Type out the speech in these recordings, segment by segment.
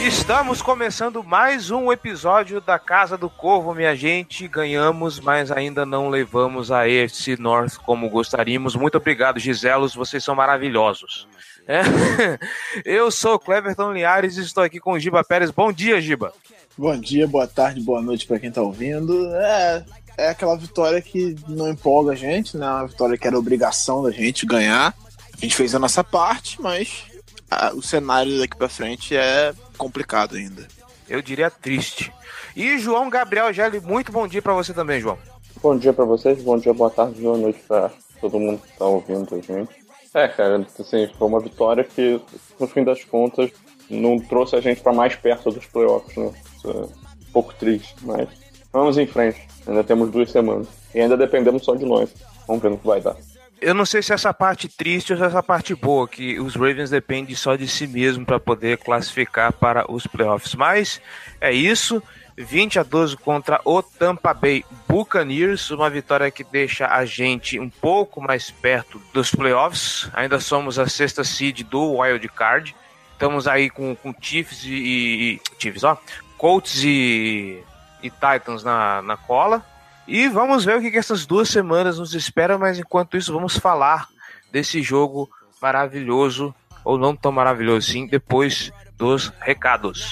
Estamos começando mais um episódio da Casa do Corvo, minha gente. Ganhamos, mas ainda não levamos a esse North como gostaríamos. Muito obrigado, Giselos, vocês são maravilhosos. É. Eu sou Cleverton Liares e estou aqui com o Giba Pérez. Bom dia, Giba. Bom dia, boa tarde, boa noite para quem tá ouvindo. É, é aquela vitória que não empolga a gente, né? Uma vitória que era obrigação da gente ganhar. A gente fez a nossa parte, mas ah, o cenário daqui para frente é complicado ainda. Eu diria triste. E João Gabriel Gelli, muito bom dia para você também, João. Bom dia pra vocês, bom dia, boa tarde, boa noite pra todo mundo que tá ouvindo a gente. É, cara, assim, foi uma vitória que, no fim das contas, não trouxe a gente pra mais perto dos playoffs, né? Isso é um pouco triste, mas vamos em frente. Ainda temos duas semanas. E ainda dependemos só de nós. Vamos ver no que vai dar. Eu não sei se essa parte triste ou se essa parte boa, que os Ravens dependem só de si mesmo para poder classificar para os playoffs. Mas é isso. 20 a 12 contra o Tampa Bay Buccaneers, uma vitória que deixa a gente um pouco mais perto dos playoffs. Ainda somos a sexta seed do Wild Card. Estamos aí com, com Chiefs e, e Chiefs, ó, Colts e, e Titans na, na cola. E vamos ver o que, que essas duas semanas nos esperam, mas enquanto isso vamos falar desse jogo maravilhoso, ou não tão maravilhoso assim, depois dos recados.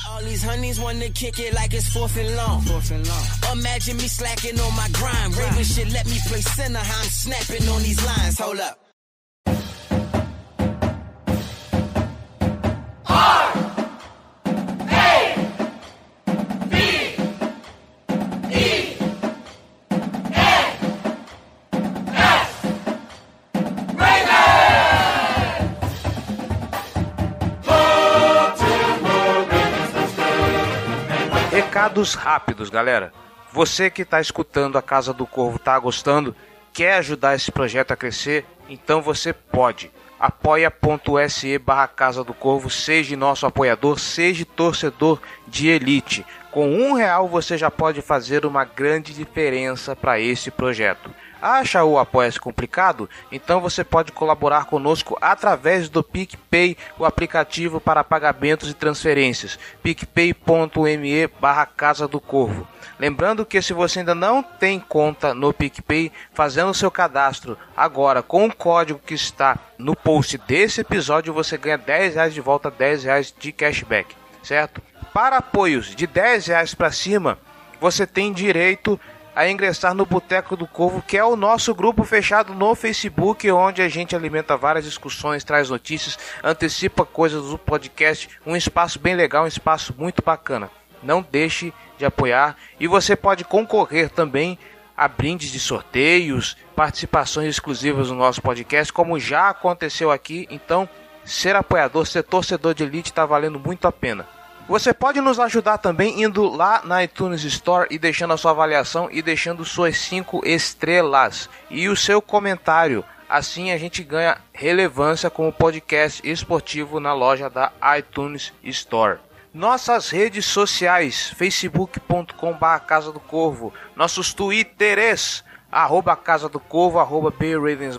Recados rápidos, galera. Você que está escutando a Casa do Corvo, tá gostando, quer ajudar esse projeto a crescer? Então você pode. apoia.se barra Casa do Corvo, seja nosso apoiador, seja torcedor de elite. Com um real você já pode fazer uma grande diferença para esse projeto. Acha o Apoia-se complicado? Então você pode colaborar conosco através do PicPay, o aplicativo para pagamentos e transferências. picpay.me barra Casa do Corvo. Lembrando que se você ainda não tem conta no PicPay, fazendo seu cadastro agora com o código que está no post desse episódio, você ganha 10 reais de volta, 10 reais de cashback, certo? Para apoios de 10 reais para cima, você tem direito a ingressar no Boteco do Corvo, que é o nosso grupo fechado no Facebook, onde a gente alimenta várias discussões, traz notícias, antecipa coisas do podcast, um espaço bem legal, um espaço muito bacana. Não deixe de apoiar e você pode concorrer também a brindes de sorteios, participações exclusivas no nosso podcast, como já aconteceu aqui. Então, ser apoiador, ser torcedor de elite está valendo muito a pena. Você pode nos ajudar também indo lá na iTunes Store e deixando a sua avaliação e deixando suas 5 estrelas e o seu comentário. Assim a gente ganha relevância como podcast esportivo na loja da iTunes Store. Nossas redes sociais, facebook.com.br Casa do Corvo, nossos twitters, arroba Casa do Corvo, arroba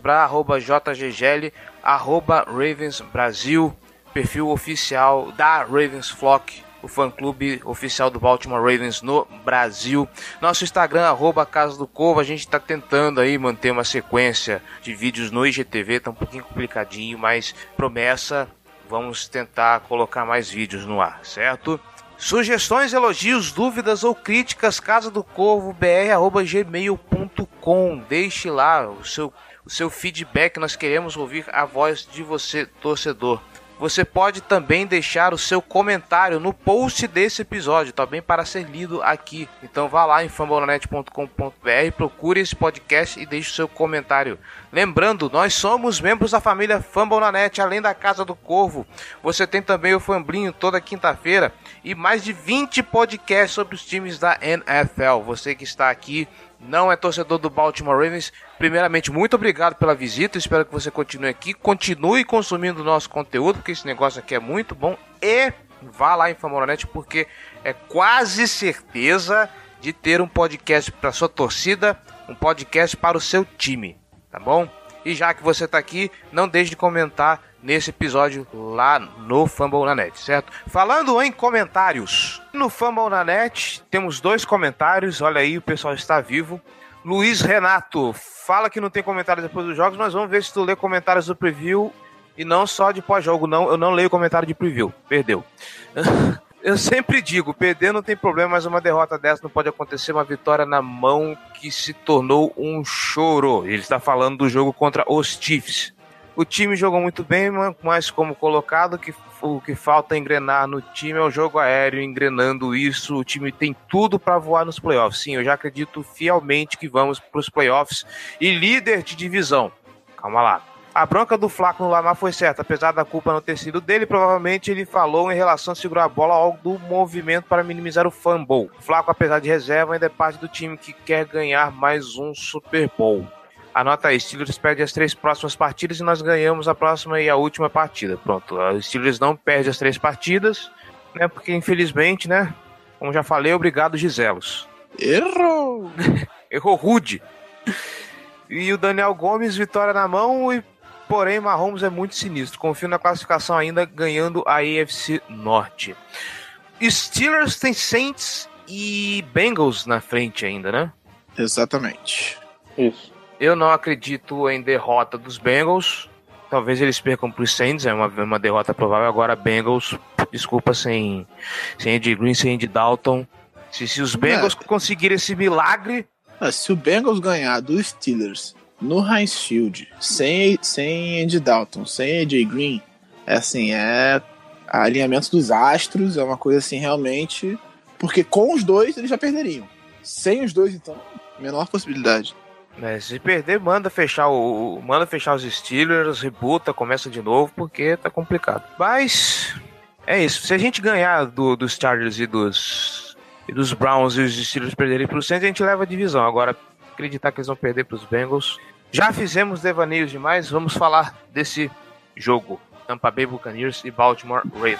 arroba JGGL, arroba Ravens Brasil, perfil oficial da Ravens Flock, o fã-clube oficial do Baltimore Ravens no Brasil. Nosso Instagram, arroba Casa do Corvo, a gente está tentando aí manter uma sequência de vídeos no IGTV, tá um pouquinho complicadinho, mas promessa, vamos tentar colocar mais vídeos no ar, certo? Sugestões, elogios, dúvidas ou críticas, casa do corvo br@gmail.com. Deixe lá o seu o seu feedback, nós queremos ouvir a voz de você, torcedor. Você pode também deixar o seu comentário no post desse episódio, também para ser lido aqui. Então vá lá em fambonanet.com.br, procure esse podcast e deixe o seu comentário. Lembrando, nós somos membros da família Fambonanet, além da Casa do Corvo. Você tem também o Famblinho toda quinta-feira e mais de 20 podcasts sobre os times da NFL. Você que está aqui não é torcedor do Baltimore Ravens, primeiramente, muito obrigado pela visita. Espero que você continue aqui. Continue consumindo o nosso conteúdo, porque esse negócio aqui é muito bom. E vá lá em Famoronet, porque é quase certeza de ter um podcast para sua torcida, um podcast para o seu time, tá bom? E já que você está aqui, não deixe de comentar nesse episódio lá no Fumble na Net, certo? Falando em comentários, no Fumble na Net temos dois comentários, olha aí, o pessoal está vivo. Luiz Renato, fala que não tem comentários depois dos jogos, mas vamos ver se tu lê comentários do preview e não só de pós-jogo. Não, eu não leio comentário de preview. Perdeu. Eu sempre digo, perder não tem problema, mas uma derrota dessa não pode acontecer. Uma vitória na mão que se tornou um choro. Ele está falando do jogo contra os Chiefs. O time jogou muito bem, mas como colocado, que o que falta engrenar no time é o jogo aéreo. Engrenando isso, o time tem tudo para voar nos playoffs. Sim, eu já acredito fielmente que vamos para os playoffs e líder de divisão. Calma lá. A bronca do Flaco no Lamar foi certa, apesar da culpa não ter sido dele, provavelmente ele falou em relação a segurar a bola ao do movimento para minimizar o fumble. O Flaco, apesar de reserva, ainda é parte do time que quer ganhar mais um Super Bowl. Anota aí, Steelers perde as três próximas partidas e nós ganhamos a próxima e a última partida. Pronto, o Steelers não perde as três partidas, né? Porque infelizmente, né? Como já falei, obrigado Giselos. Errou! Errou rude. E o Daniel Gomes, vitória na mão e Porém, Mahomes é muito sinistro. Confio na classificação ainda, ganhando a AFC Norte. Steelers tem Saints e Bengals na frente ainda, né? Exatamente. Isso. Eu não acredito em derrota dos Bengals. Talvez eles percam para os Saints, é uma, uma derrota provável. Agora, Bengals, desculpa, sem, sem Andy Green, sem Andy Dalton. Se, se os Bengals é. conseguirem esse milagre. Ah, se o Bengals ganhar dos Steelers no Heinz Field, sem, sem Andy Dalton, sem AJ Green, é assim, é alinhamento dos astros, é uma coisa assim realmente. Porque com os dois eles já perderiam. Sem os dois, então, menor possibilidade. É, se perder, manda fechar o. Manda fechar os Steelers, rebuta, começa de novo, porque tá complicado. Mas é isso. Se a gente ganhar do, dos Chargers e dos. E dos Browns e os Steelers perderem pro Saints, a gente leva a divisão. Agora, acreditar que eles vão perder pros Bengals. Já fizemos devaneios demais, vamos falar desse jogo. Tampa Bay Buccaneers e Baltimore Ravens.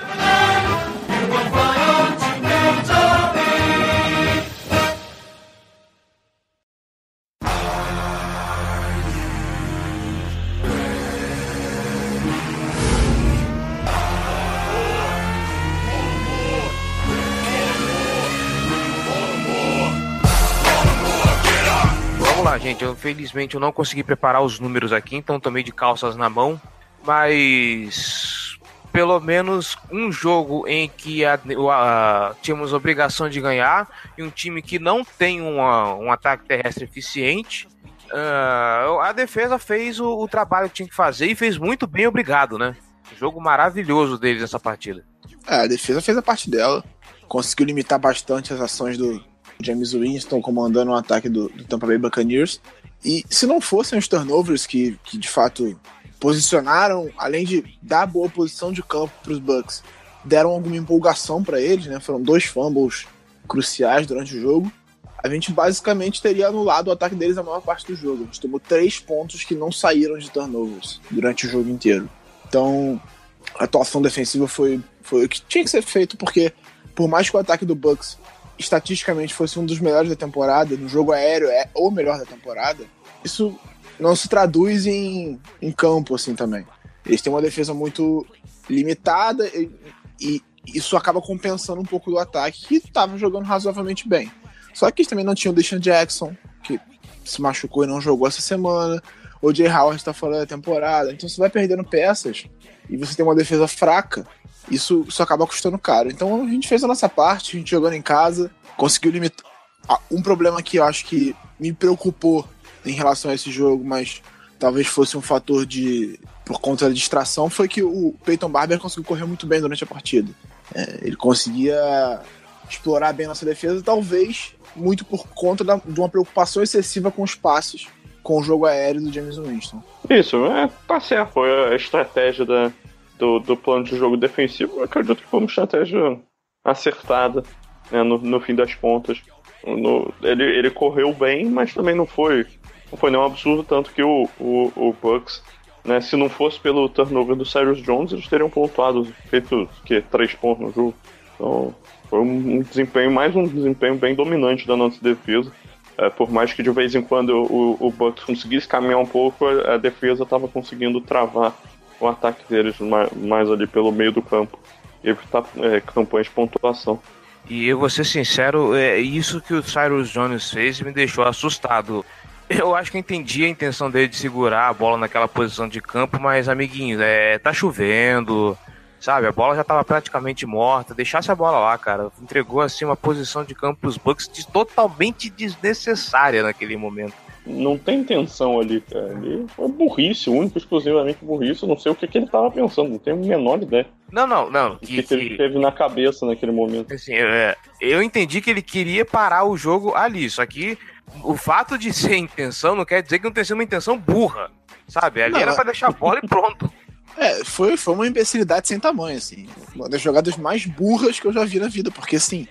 Gente. Eu, felizmente eu não consegui preparar os números aqui, então tomei de calças na mão. Mas pelo menos um jogo em que a, a, tínhamos obrigação de ganhar e um time que não tem uma, um ataque terrestre eficiente. Uh, a defesa fez o, o, trabalho que tinha que fazer e fez muito bem, obrigado, né? Jogo maravilhoso deles nessa partida. É, a defesa fez a parte dela, conseguiu limitar bastante as ações do, James Winston comandando o ataque do, do Tampa Bay Buccaneers. E se não fossem os turnovers que, que de fato posicionaram, além de dar boa posição de campo para os Bucks, deram alguma empolgação para eles, né? Foram dois fumbles cruciais durante o jogo. A gente basicamente teria anulado o ataque deles a maior parte do jogo. A gente tomou três pontos que não saíram de turnovers durante o jogo inteiro. Então, a atuação defensiva foi, foi o que tinha que ser feito, porque por mais que o ataque do Bucks estatisticamente fosse um dos melhores da temporada, no jogo aéreo é o melhor da temporada, isso não se traduz em, em campo assim também. Eles têm uma defesa muito limitada e, e isso acaba compensando um pouco do ataque que estava jogando razoavelmente bem. Só que eles também não tinham o Deshaun Jackson, que se machucou e não jogou essa semana. O Jay Howard está fora da temporada. Então você vai perdendo peças e você tem uma defesa fraca isso, isso acaba custando caro. Então a gente fez a nossa parte, a gente jogando em casa, conseguiu limitar. Um problema que eu acho que me preocupou em relação a esse jogo, mas talvez fosse um fator de por conta da distração, foi que o Peyton Barber conseguiu correr muito bem durante a partida. É, ele conseguia explorar bem nossa defesa, talvez muito por conta da, de uma preocupação excessiva com os passes, com o jogo aéreo do James Winston. Isso, é, tá certo. Foi a estratégia da, do, do plano de jogo defensivo. Eu acredito que foi uma estratégia acertada né, no, no fim das contas. No, ele, ele correu bem, mas também não foi, não foi nenhum absurdo, tanto que o, o, o Bucks né? Se não fosse pelo turnover do Cyrus Jones, eles teriam pontuado, feito que, três pontos no jogo. Então, foi um desempenho, mais um desempenho bem dominante da nossa defesa. É, por mais que de vez em quando o, o Bucks conseguisse caminhar um pouco, a, defesa estava conseguindo travar o ataque deles mais, mais, ali pelo meio do campo evitar é, campanhas de pontuação. E eu vou ser sincero, é isso que o Cyrus Jones fez me deixou assustado. Eu acho que entendi a intenção dele de segurar a bola naquela posição de campo, mas, amiguinhos, é, tá chovendo, sabe? A bola já tava praticamente morta. Deixasse a bola lá, cara. Entregou, assim, uma posição de campo pros Bucks de, totalmente desnecessária naquele momento. Não tem intenção ali, cara. Ele foi burrice, único, exclusivamente burrice. Eu não sei o que, que ele tava pensando, não tenho a menor ideia. Não, não, não. O que, que, ele teve na cabeça naquele momento. Assim, é, eu entendi que ele queria parar o jogo ali, só que o fato de ser intenção não quer dizer que não tenha sido uma intenção burra, sabe? Ali não, era pra deixar a bola e pronto. É, foi, foi uma imbecilidade sem tamanho, assim. Uma das jogadas mais burras que eu já vi na vida, porque assim,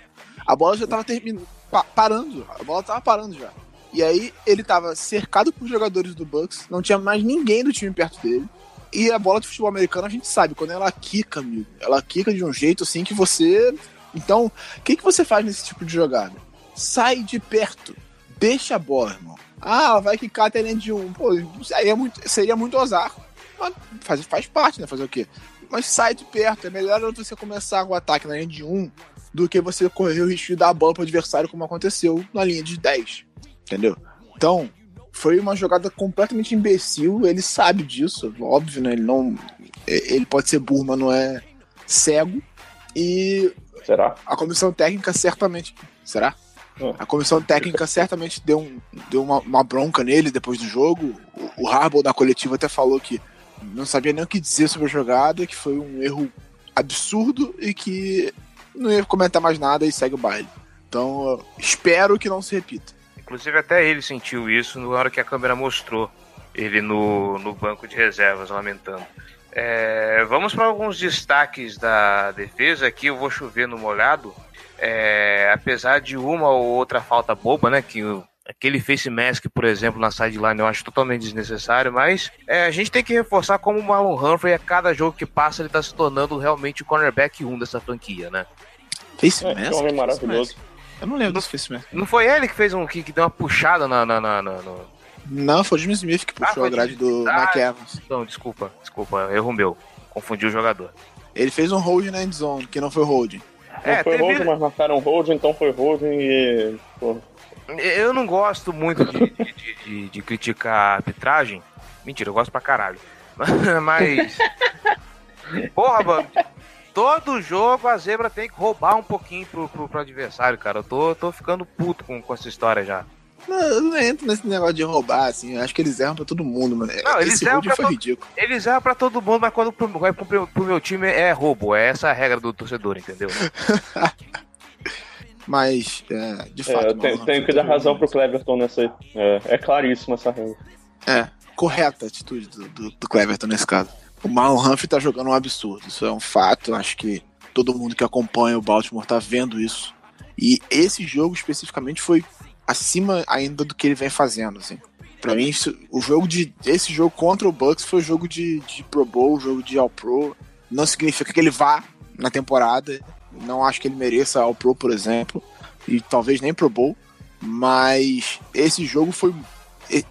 a bola já tava terminando, pa parando, a bola tava parando já. E aí ele tava cercado por jogadores do Bucks, não tinha mais ninguém do time perto dele. E a bola de futebol americano a gente sabe, quando ela quica, amigo, ela quica de um jeito assim que você. Então, o que, que você faz nesse tipo de jogada? Sai de perto deixa a bola, irmão. Ah, vai quicar até de um. Pô, seria muito, seria muito ousar. Faz, faz parte, né? Fazer o quê? Mas sai de perto. É melhor você começar o ataque na linha de 1 do que você correr o risco de dar a bola pro adversário, como aconteceu na linha de 10. Entendeu? Então, foi uma jogada completamente imbecil. Ele sabe disso, óbvio, né? Ele não. Ele pode ser burro, mas não é cego. E. Será? A comissão técnica certamente. Será? É. A comissão técnica certamente deu, um, deu uma, uma, bronca nele depois do jogo. O, o Harbaugh da coletiva até falou que não sabia nem o que dizer sobre a jogada, que foi um erro absurdo e que não ia comentar mais nada e segue o baile. Então, espero que não se repita. Inclusive, até ele sentiu isso na hora que a câmera mostrou ele no, no banco de reservas, lamentando. É, vamos para alguns destaques da defesa aqui. Eu vou chover no molhado. É, apesar de uma ou outra falta boba, né? Que aquele face mask, por exemplo, na sideline eu acho totalmente desnecessário, mas é, a gente tem que reforçar como o Marlon Humphrey, a cada jogo que passa, ele tá se tornando realmente o cornerback 1 dessa franquia, né? Face é, mask? É, homem maravilhoso. Eu não lembro desse face mask. Não foi ele que fez um que, que deu uma puxada na. na, na, na no... Não, foi o Jimmy Smith que puxou ah, a grade do ah, Mike Evans. Não, desculpa, desculpa, erro meu. Confundi o jogador. Ele fez um hold na endzone, que não foi holding. É, foi teve... hold, mas marcaram hold, então foi holding e. Pô. Eu não gosto muito de, de, de, de, criticar a arbitragem. Mentira, eu gosto pra caralho. Mas. Porra, mano. Todo jogo a zebra tem que roubar um pouquinho pro, pro, pro adversário, cara. Eu tô, tô ficando puto com, com essa história já. Não, eu não entro nesse negócio de roubar, assim. Eu acho que eles erram pra todo mundo, mano. Não, eles Esse erram foi to... ridículo. Eles erram pra todo mundo, mas quando vai pro, pro, pro, meu time é roubo. É essa a regra do torcedor, entendeu? mas, é, de é, fato. eu tenho, tenho que dar razão pro Cleverton nessa. É, é claríssima essa regra. É, correta a atitude do, do, do Cleverton nesse caso. O Marlon Humphrey tá jogando um absurdo. Isso é um fato. Acho que todo mundo que acompanha o Baltimore tá vendo isso. E esse jogo especificamente foi acima ainda do que ele vem fazendo, assim. Pra mim, o jogo de. Esse jogo contra o Bucks foi jogo de, de Pro Bowl, jogo de All Pro. Não significa que ele vá na temporada. Não acho que ele mereça All Pro, por exemplo. E talvez nem Pro Bowl. Mas esse jogo foi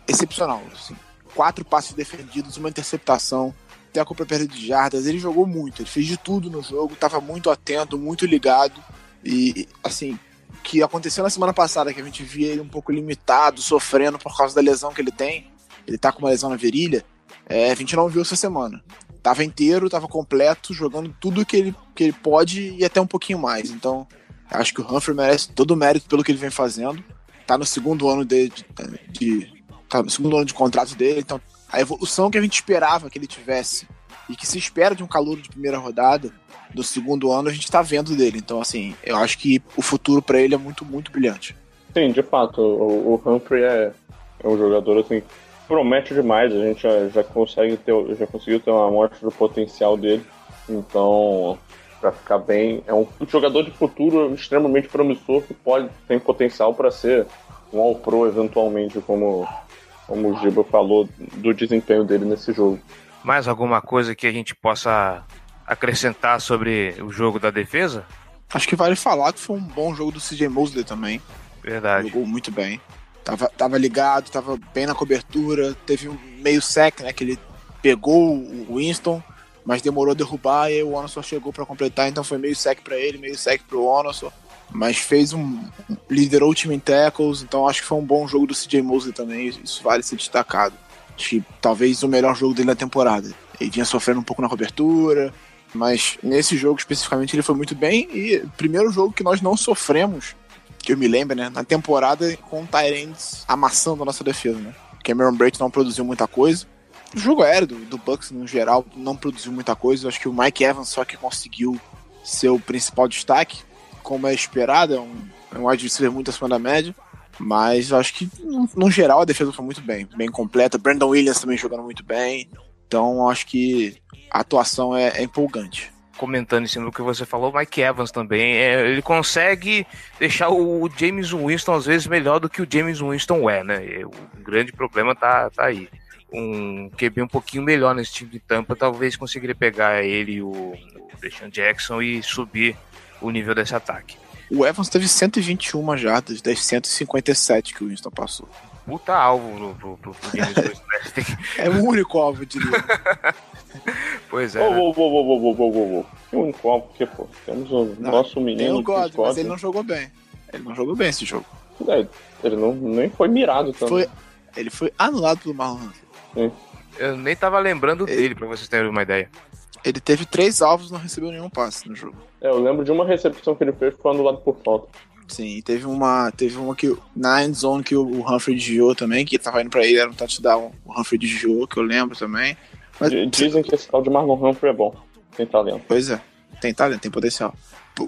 excepcional. Assim. Quatro passes defendidos, uma interceptação, até a compra perda de jardas. Ele jogou muito, ele fez de tudo no jogo, estava muito atento, muito ligado. E, assim, que aconteceu na semana passada, que a gente via ele um pouco limitado, sofrendo por causa da lesão que ele tem. Ele tá com uma lesão na virilha. É, a gente não viu essa semana. Tava inteiro, tava completo, jogando tudo que ele, que ele pode e até um pouquinho mais. Então, acho que o Humphrey merece todo o mérito pelo que ele vem fazendo. Tá no segundo ano de, de, de tá no segundo ano de contrato dele, então a evolução que a gente esperava que ele tivesse e que se espera de um calor de primeira rodada do segundo ano, a gente tá vendo dele. Então, assim, eu acho que o futuro para ele é muito, muito brilhante. Sim, de fato, o, o Humphrey é, é um jogador assim promete demais. A gente já, já consegue ter, já conseguiu ter uma amostra do potencial dele. Então, para ficar bem, é um jogador de futuro extremamente promissor que pode tem potencial para ser um All Pro eventualmente, como como o Giba falou do desempenho dele nesse jogo. Mais alguma coisa que a gente possa acrescentar sobre o jogo da defesa? Acho que vale falar que foi um bom jogo do CJ Mosley também. Verdade. Jogou muito bem. Tava, tava ligado, tava bem na cobertura. Teve um meio sec, né? Que ele pegou o Winston, mas demorou a derrubar e o Onossor chegou para completar. Então foi meio sec para ele, meio sec pro Onossor. Mas fez um. liderou o time em tackles, então acho que foi um bom jogo do CJ Mosley também. Isso vale ser destacado. Acho que talvez o melhor jogo dele na temporada. Ele vinha sofrendo um pouco na cobertura, mas nesse jogo especificamente ele foi muito bem. E primeiro jogo que nós não sofremos que eu me lembro, né? Na temporada com o Tyrants amassando a nossa defesa, né? Cameron Brate não produziu muita coisa. O jogo aéreo do, do Bucks, no geral, não produziu muita coisa. Eu acho que o Mike Evans só que conseguiu ser o principal destaque, como é esperado. É um, é um receiver muito acima da média. Mas eu acho que, no, no, geral, a defesa foi muito bem, bem completa. Brandon Williams também jogando muito bem. Então, acho que a atuação é, é empolgante comentando em cima do que você falou, Mike Evans também. É, ele consegue deixar o James Winston às vezes melhor do que o James Winston é, né? E o grande problema tá, tá aí. Um QB um pouquinho melhor nesse time de tampa, talvez conseguiria pegar ele, o, o Deshaun Jackson, e subir o nível desse ataque. O Evans teve 121 jardas das 157 que o Winston passou. Puta alvo pro, pro, pro. Né? é o único alvo, diria. Pois é. Ô, ô, ô, ô, ô, ô. Tem um copo, porque, pô, temos o não, nosso menino. Tem o God, mas ele não jogou bem. Ele não jogou bem esse jogo. É, ele não, nem foi mirado também. Foi, ele foi anulado pelo Marlon Sim. Eu nem tava lembrando ele, dele, pra vocês terem uma ideia. Ele teve três alvos e não recebeu nenhum passe no jogo. É, eu lembro de uma recepção que ele fez que foi anulado por falta. Sim, teve uma, teve uma que na end zone que o Humphrey desviou também, que tava indo pra ele, era um touchdown, o Humphrey desviou, que eu lembro também. Mas... Dizem que esse tal de Marlon Humphrey é bom. Tem talento. Pois é, tem talento, tem potencial.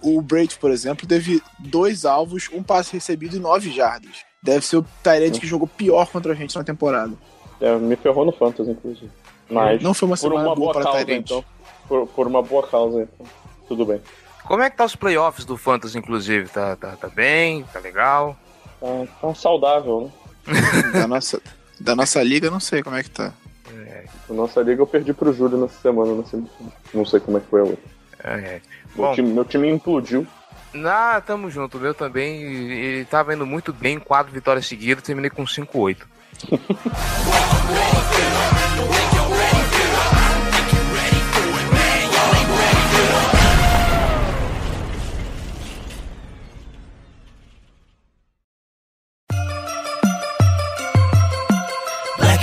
O Braid, por exemplo, teve dois alvos, um passe recebido e nove jardas. Deve ser o Tyrant que jogou pior contra a gente na temporada. É, me ferrou no Fantasy, inclusive. Mas não foi uma semana uma boa, boa para causa, Tyrant. Então. Por, por, uma boa causa, então. Tudo bem. Como é que tá os playoffs do Fantasy, inclusive? Tá, tá, tá bem? Tá legal? Tá, tá saudável, né? da, nossa, da nossa liga, não sei como é que tá. É. Na nossa liga eu perdi pro Júlio nessa semana, não sei como é que foi a outra. É, é. Meu, time, meu time implodiu. Ah, tamo junto. O meu também. Ele tava indo muito bem, quatro vitórias seguidas, terminei com 5-8.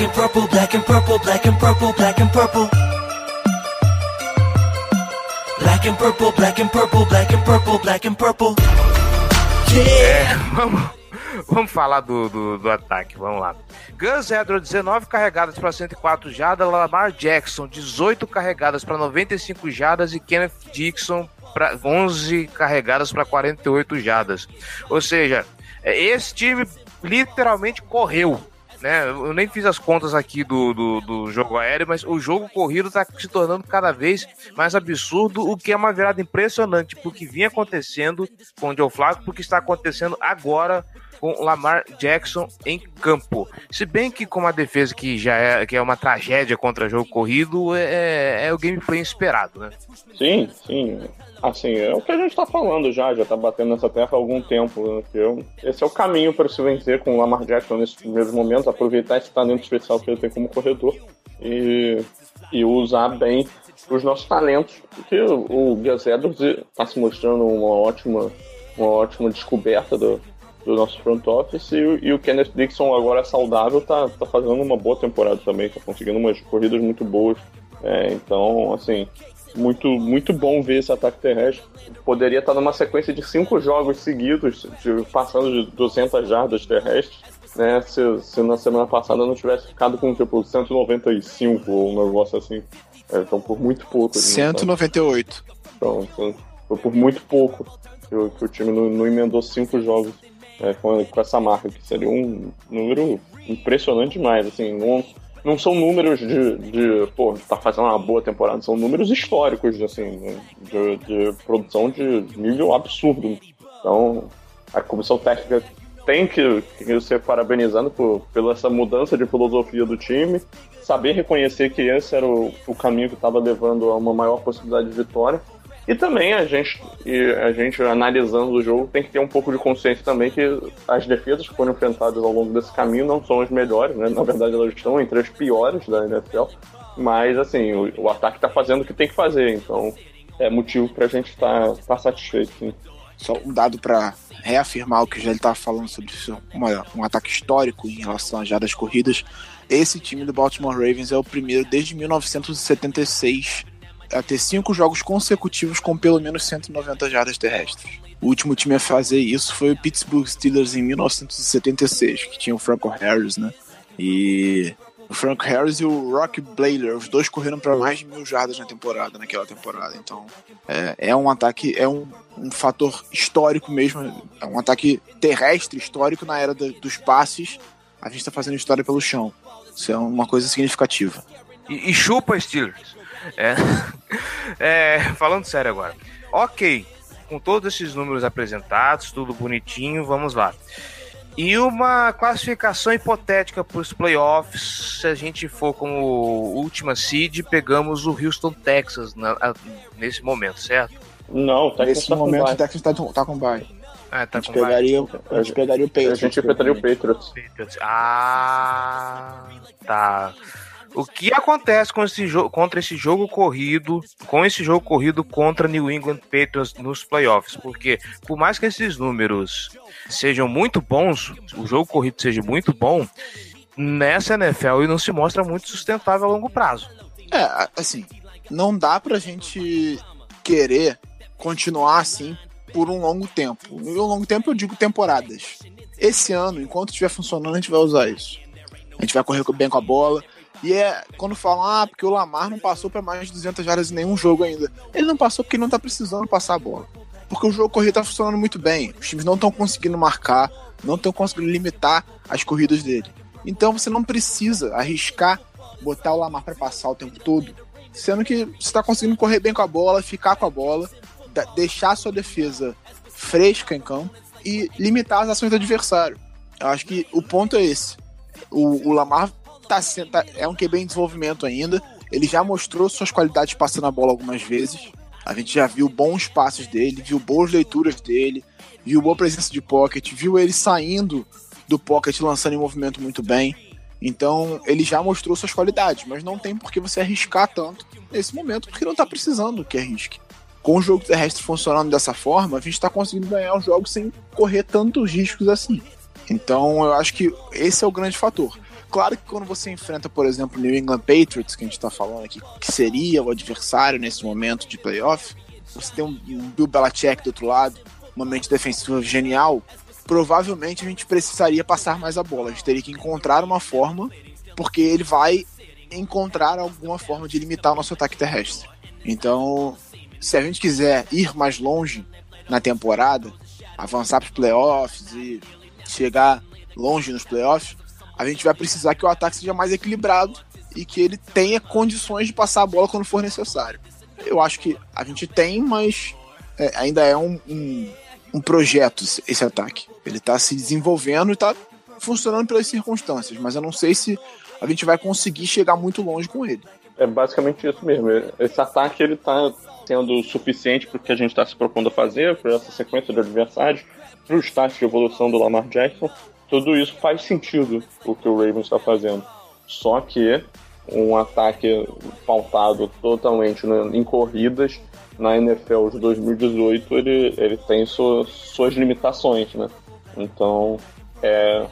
and purple, black and purple, black and purple, black and purple. Black and purple, black and purple, black and purple, black and purple. É, vamos, vamos falar do, do, do ataque, vamos lá. Gus Edwards, 19 carregadas para 104 jardas, Lamar Jackson, 18 carregadas para 95 jardas e Kenneth Dixon, pra, 11 carregadas para 48 jardas. Ou seja, esse time literalmente correu né? Eu nem fiz as contas aqui do, do, do jogo aéreo, mas o jogo corrido está se tornando cada vez mais absurdo, o que é uma virada impressionante porque vinha acontecendo com o Joe Flacco, porque está acontecendo agora com Lamar Jackson em campo. Se bem que com uma defesa que já é, que é uma tragédia contra jogo corrido, é, é o gameplay esperado, né? Sim, sim. Assim, é o que a gente tá falando já, já tá batendo nessa tecla há algum tempo. Né? Eu, esse é o caminho para se vencer com o Lamar Jackson nesses primeiros momentos, aproveitar esse talento especial que ele tem como corredor e, e usar bem os nossos talentos. Porque o, Gus Edwards está se mostrando uma ótima, uma ótima descoberta do, do nosso front office e, e, o Kenneth Dixon agora saudável tá, tá fazendo uma boa temporada também, tá conseguindo umas corridas muito boas. É, então, assim, muito, muito bom ver esse ataque terrestre. Poderia estar numa sequência de cinco jogos seguidos, de, passando de 200 jardas terrestres. né, se, se na semana passada não tivesse ficado com tipo 195 ou um negócio assim. É, então por muito pouco. 198. Então, foi por muito pouco que o, que o time não, não, emendou cinco jogos é, com, com, essa marca, que seria um número impressionante demais. Assim, não, não são números de, de pô, tá fazendo uma boa temporada, são números históricos, assim, de, de produção de nível absurdo. Então, a comissão técnica tem que, que ser parabenizando por, pela essa mudança de filosofia do time, saber reconhecer que esse era o, o caminho que estava levando a uma maior possibilidade de vitória. E também a gente, a gente analisando o jogo tem que ter um pouco de consciência também que as defesas que foram enfrentadas ao longo desse caminho não são as melhores, né? Na verdade elas estão entre as piores da NFL. Mas assim, o, o ataque está fazendo o que tem que fazer, então é motivo para a gente estar tá, tá satisfeito. Sim. Só um dado para reafirmar o que já ele estava falando sobre uma, um ataque histórico em relação às jardas corridas. Esse time do Baltimore Ravens é o primeiro desde 1976 a ter cinco jogos consecutivos com pelo menos 190 jardas terrestres. O último time a fazer isso foi o Pittsburgh Steelers em 1976, que tinha o Franco Harris, né? E o Frank Harris e o Rock Blader, os dois correram para mais de mil jardas na temporada, naquela temporada. Então é, é um ataque, é um, um, fator histórico mesmo, é um ataque terrestre histórico na era do, dos passes. A gente está fazendo história pelo chão. Isso é uma coisa significativa. E, e chupa Steelers. É, é, falando sério agora. Ok, com todos esses números apresentados, tudo bonitinho, vamos lá. E uma classificação hipotética para os playoffs, se a gente for como última seed, pegamos o Houston, Texas na, nesse momento, certo? Não, Texas Nesse tá momento o Texas está tá com bye. Ah, tá a, gente pegaria, a gente pegaria o Patriots. A gente pegaria o Patriots. Ah, tá. O que acontece com esse jogo, contra esse jogo corrido, com esse jogo corrido contra New England Patriots nos playoffs? Porque por mais que esses números sejam muito bons, o jogo corrido seja muito bom, nessa NFL ele não se mostra muito sustentável a longo prazo. É, assim, não dá pra gente querer continuar assim por um longo tempo. E um longo tempo eu digo temporadas. Esse ano, enquanto estiver funcionando, a gente vai usar isso. A gente vai correr bem com a bola. E é quando falam, ah, porque o Lamar não passou para mais de 200 jardas em nenhum jogo ainda. Ele não passou porque não tá precisando passar a bola porque o jogo corrido tá funcionando muito bem. Os times não estão conseguindo marcar, não estão conseguindo limitar as corridas dele. Então você não precisa arriscar botar o Lamar para passar o tempo todo, sendo que você está conseguindo correr bem com a bola, ficar com a bola, deixar sua defesa fresca em campo e limitar as ações do adversário. Eu acho que o ponto é esse. O, o Lamar tá, tá, é um QB em desenvolvimento ainda. Ele já mostrou suas qualidades passando a bola algumas vezes. A gente já viu bons passes dele, viu boas leituras dele, viu boa presença de pocket, viu ele saindo do pocket lançando em movimento muito bem. Então ele já mostrou suas qualidades, mas não tem por que você arriscar tanto nesse momento, porque não está precisando que arrisque. Com o jogo terrestre funcionando dessa forma, a gente está conseguindo ganhar os jogos sem correr tantos riscos assim. Então eu acho que esse é o grande fator. Claro que quando você enfrenta, por exemplo, o New England Patriots, que a gente está falando aqui, que seria o adversário nesse momento de playoff, você tem um Bill Belichick do outro lado, uma mente defensiva genial, provavelmente a gente precisaria passar mais a bola. A gente teria que encontrar uma forma, porque ele vai encontrar alguma forma de limitar o nosso ataque terrestre. Então, se a gente quiser ir mais longe na temporada, avançar para os playoffs e chegar longe nos playoffs, a gente vai precisar que o ataque seja mais equilibrado e que ele tenha condições de passar a bola quando for necessário. Eu acho que a gente tem, mas é, ainda é um, um, um, projeto esse ataque. Ele está se desenvolvendo e está funcionando pelas circunstâncias, mas eu não sei se a gente vai conseguir chegar muito longe com ele. É basicamente isso mesmo. Esse ataque ele está sendo suficiente para o que a gente está se propondo a fazer, para essa sequência de adversários, para o estágio de evolução do Lamar Jackson tudo isso faz sentido o que o Ravens está fazendo. Só que um ataque pautado totalmente em corridas na NFL de 2018 ele, ele tem suas, suas limitações, né? Então é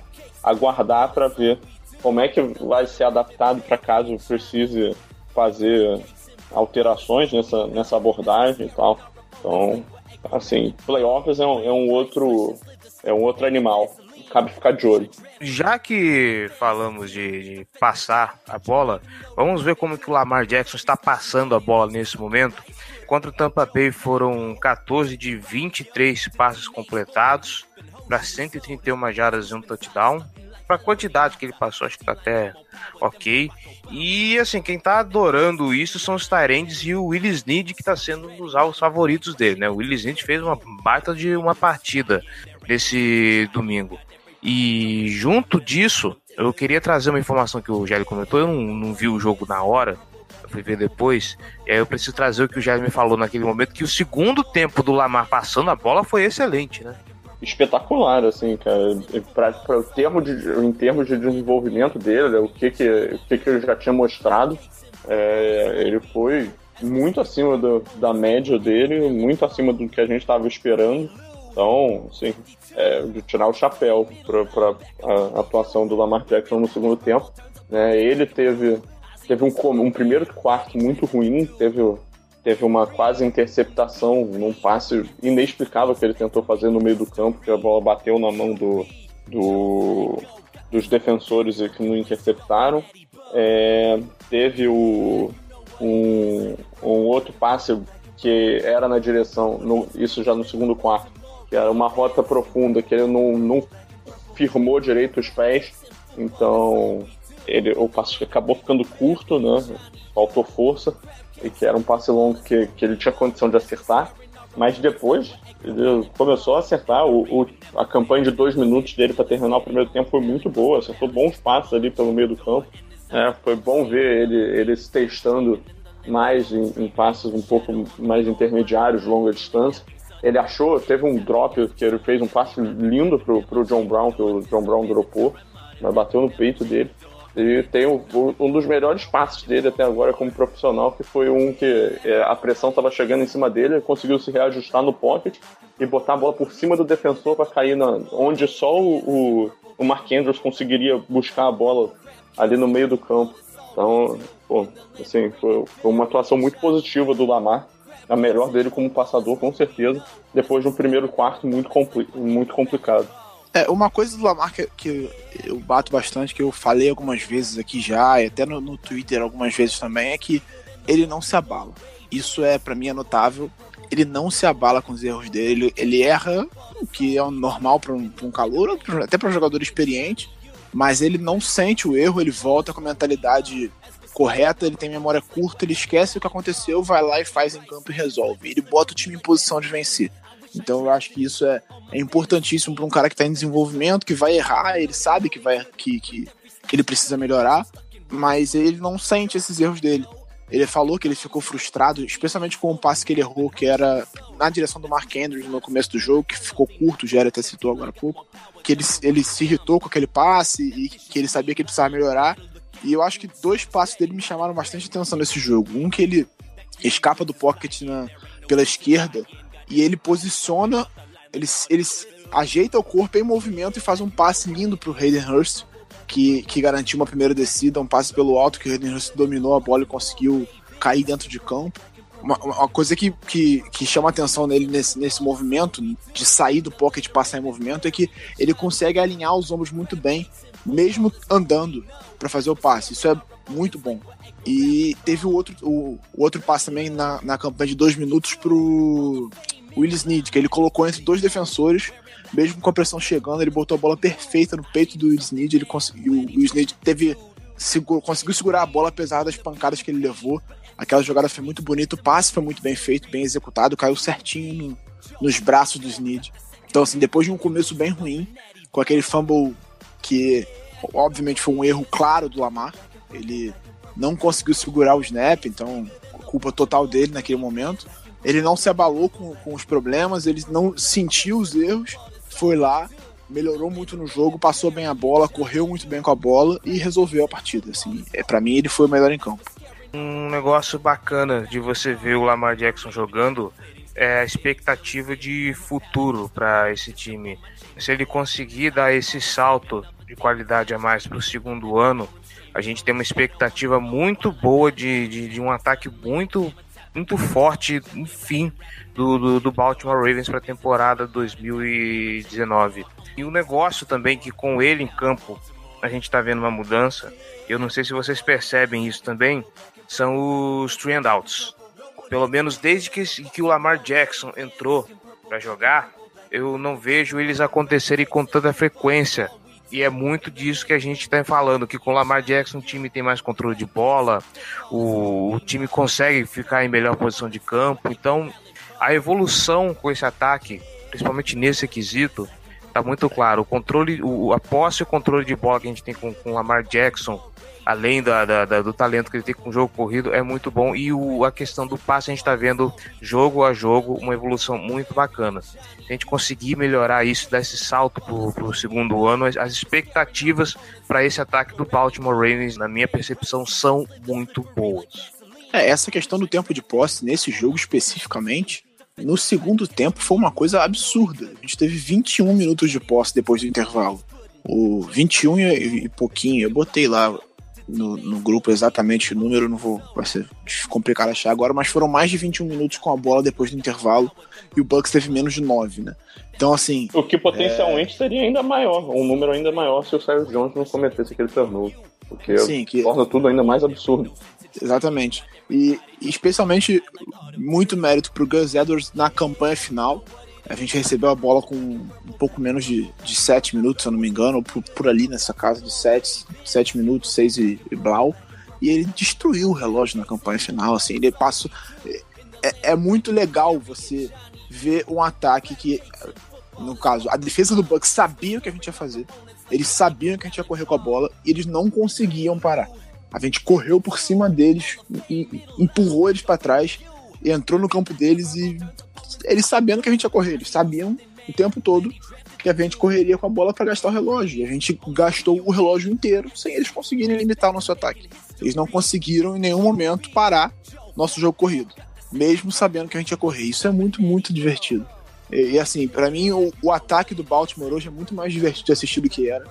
aguardar para ver como é que vai ser adaptado para caso precise fazer alterações nessa, nessa abordagem e tal. Então, assim, playoffs é um, é um outro é um outro animal cabe ficar de olho. Já que falamos de, de, passar a bola, vamos ver como que o Lamar Jackson está passando a bola nesse momento. Contra o Tampa Bay foram 14 de 23 passes completados para 131 jardas e um touchdown. Para a quantidade que ele passou, acho que tá até ok. E assim, quem tá adorando isso são os Tyrands e o Willis Need, que tá sendo um dos alvos favoritos dele, né? O Willis Need fez uma baita de uma partida nesse domingo. E junto disso, eu queria trazer uma informação que o Gélio comentou, eu não, não vi o jogo na hora, eu fui ver depois, e aí eu preciso trazer o que o Gélio me falou naquele momento, que o segundo tempo do Lamar passando a bola foi excelente, né? espetacular, assim, cara. O termo de, em termos de desenvolvimento dele, o que, que, o que, que ele já tinha mostrado, é, ele foi muito acima do, da média dele, muito acima do que a gente estava esperando. Então, assim, é, de tirar o chapéu para a atuação do Lamar Jackson no segundo tempo. Né? Ele teve, teve um, um primeiro quarto muito ruim, teve teve uma quase interceptação num passe inexplicável que ele tentou fazer no meio do campo, que a bola bateu na mão do, do dos defensores e que não interceptaram. É, teve o, um, um outro passe que era na direção, no, isso já no segundo quarto, que era uma rota profunda que ele não, não firmou direito os pés, então ele, o passe acabou ficando curto, né? faltou força e que era um passe longo que, que ele tinha condição de acertar, mas depois ele começou a acertar. O, o a campanha de dois minutos dele para terminar o primeiro tempo foi muito boa, acertou bons passos ali pelo meio do campo. É, foi bom ver ele, ele se testando mais em, em passes um pouco mais intermediários, longa distância. Ele achou, teve um drop que ele fez um passe lindo pro, pro John Brown, que o John Brown dropou, mas bateu no peito dele. E tem um, um, dos melhores passos dele até agora como profissional, que foi um que é, a pressão estava chegando em cima dele, ele conseguiu se reajustar no pocket e botar a bola por cima do defensor para cair na, onde só o, o, o Mark Andrews conseguiria buscar a bola ali no meio do campo. Então, pô, assim, foi, foi uma atuação muito positiva do Lamar a melhor dele como passador, com certeza, depois de um primeiro quarto muito, compli muito complicado. É, uma coisa do Lamar que, que, eu bato bastante, que eu falei algumas vezes aqui já, e até no, no Twitter algumas vezes também, é que ele não se abala. Isso é, para mim, é notável. Ele não se abala com os erros dele. Ele erra, o que é normal para um, um calor, até para um jogador experiente, mas ele não sente o erro, ele volta com a mentalidade correta, ele tem memória curta, ele esquece o que aconteceu, vai lá e faz em campo e resolve. Ele bota o time em posição de vencer. Então eu acho que isso é, é importantíssimo para um cara que está em desenvolvimento, que vai errar, ele sabe que, vai, que, que, que ele precisa melhorar, mas ele não sente esses erros dele. Ele falou que ele ficou frustrado, especialmente com o passe que ele errou, que era na direção do Mark Andrews no começo do jogo, que ficou curto, o Jerry até citou agora há pouco, que ele, ele se irritou com aquele passe e que ele sabia que ele precisava melhorar. E eu acho que dois passes dele me chamaram bastante atenção nesse jogo. Um que ele escapa do pocket na, pela esquerda e ele posiciona, ele, ele ajeita o corpo em movimento e faz um passe lindo pro Hayden Hurst, que, que garantiu uma primeira descida, um passe pelo alto que o Hayden Hurst dominou a bola e conseguiu cair dentro de campo. Uma, uma coisa que, que, que, chama atenção nele nesse, nesse movimento, de sair do pocket e passar em movimento, é que ele consegue alinhar os ombros muito bem, mesmo andando para fazer o passe. Isso é muito bom. E teve o outro, o, o outro passe também na, na campanha de dois minutos pro Will Snead, que ele colocou entre dois defensores, mesmo com a pressão chegando, ele botou a bola perfeita no peito do Will Snead, ele conseguiu, o Will Snead teve conseguiu segurar a bola apesar das pancadas que ele levou. Aquela jogada foi muito bonita, o passe foi muito bem feito, bem executado, caiu certinho no, nos braços do Snead. Então, assim, depois de um começo bem ruim, com aquele fumble que obviamente foi um erro claro do Lamar, ele não conseguiu segurar o snap, então culpa total dele naquele momento. Ele não se abalou com, com os problemas, ele não sentiu os erros, foi lá, melhorou muito no jogo, passou bem a bola, correu muito bem com a bola e resolveu a partida. Assim, é, para mim, ele foi o melhor em campo. Um negócio bacana de você ver o Lamar Jackson jogando é a expectativa de futuro para esse time. Se ele conseguir dar esse salto de qualidade a mais para o segundo ano, a gente tem uma expectativa muito boa de, de, de um ataque muito muito forte, enfim, do, do, do Baltimore Ravens para a temporada 2019. E o negócio também que com ele em campo a gente está vendo uma mudança. Eu não sei se vocês percebem isso também. São os three and outs. Pelo menos desde que, que o Lamar Jackson entrou para jogar, eu não vejo eles acontecerem com tanta frequência. E é muito disso que a gente está falando, que com o Lamar Jackson o time tem mais controle de bola, o, o time consegue ficar em melhor posição de campo. Então, a evolução com esse ataque, principalmente nesse quesito, tá muito claro. O controle, o, a posse e o controle de bola que a gente tem com, o Lamar Jackson, além da, da, da, do talento que ele tem com o jogo corrido, é muito bom. E o, a questão do passe, a gente está vendo jogo a jogo uma evolução muito bacana. Se a gente conseguir melhorar isso, dar esse salto para o segundo ano, as, as expectativas para esse ataque do Baltimore Ravens, na minha percepção, são muito boas. É, essa questão do tempo de posse, nesse jogo especificamente, no segundo tempo foi uma coisa absurda. A gente teve 21 minutos de posse depois do intervalo. O 21 e, pouquinho, eu botei lá no, no, grupo exatamente o número, não vou. Vai ser complicado achar agora, mas foram mais de 21 minutos com a bola depois do intervalo e o Bucks teve menos de 9, né? Então, assim. O que potencialmente é... seria ainda maior, um número ainda maior se o Cyrus Jones não cometesse aquele turnover. Porque Sim, que... torna tudo ainda mais absurdo. Exatamente. E, especialmente muito mérito pro Gus Edwards na campanha final. A gente recebeu a bola com um pouco menos de, de 7 minutos, se eu não me engano, ou por, por ali nessa casa de 7, 7 minutos, 6 e, e blau. E ele destruiu o relógio na campanha final. Assim, ele passou. É, é muito legal você ver um ataque que, no caso, a defesa do Bucks sabia o que a gente ia fazer. Eles sabiam que a gente ia correr com a bola e eles não conseguiam parar. A gente correu por cima deles e empurrou eles para trás e entrou no campo deles e eles sabendo que a gente ia correr, eles sabiam o tempo todo que a gente correria com a bola para gastar o relógio. E a gente gastou o relógio inteiro sem eles conseguirem limitar o nosso ataque. Eles não conseguiram em nenhum momento parar nosso jogo corrido, mesmo sabendo que a gente ia correr. Isso é muito, muito divertido. E, e assim, para mim, o, o, ataque do Baltimore hoje é muito mais divertido de assistir do que era.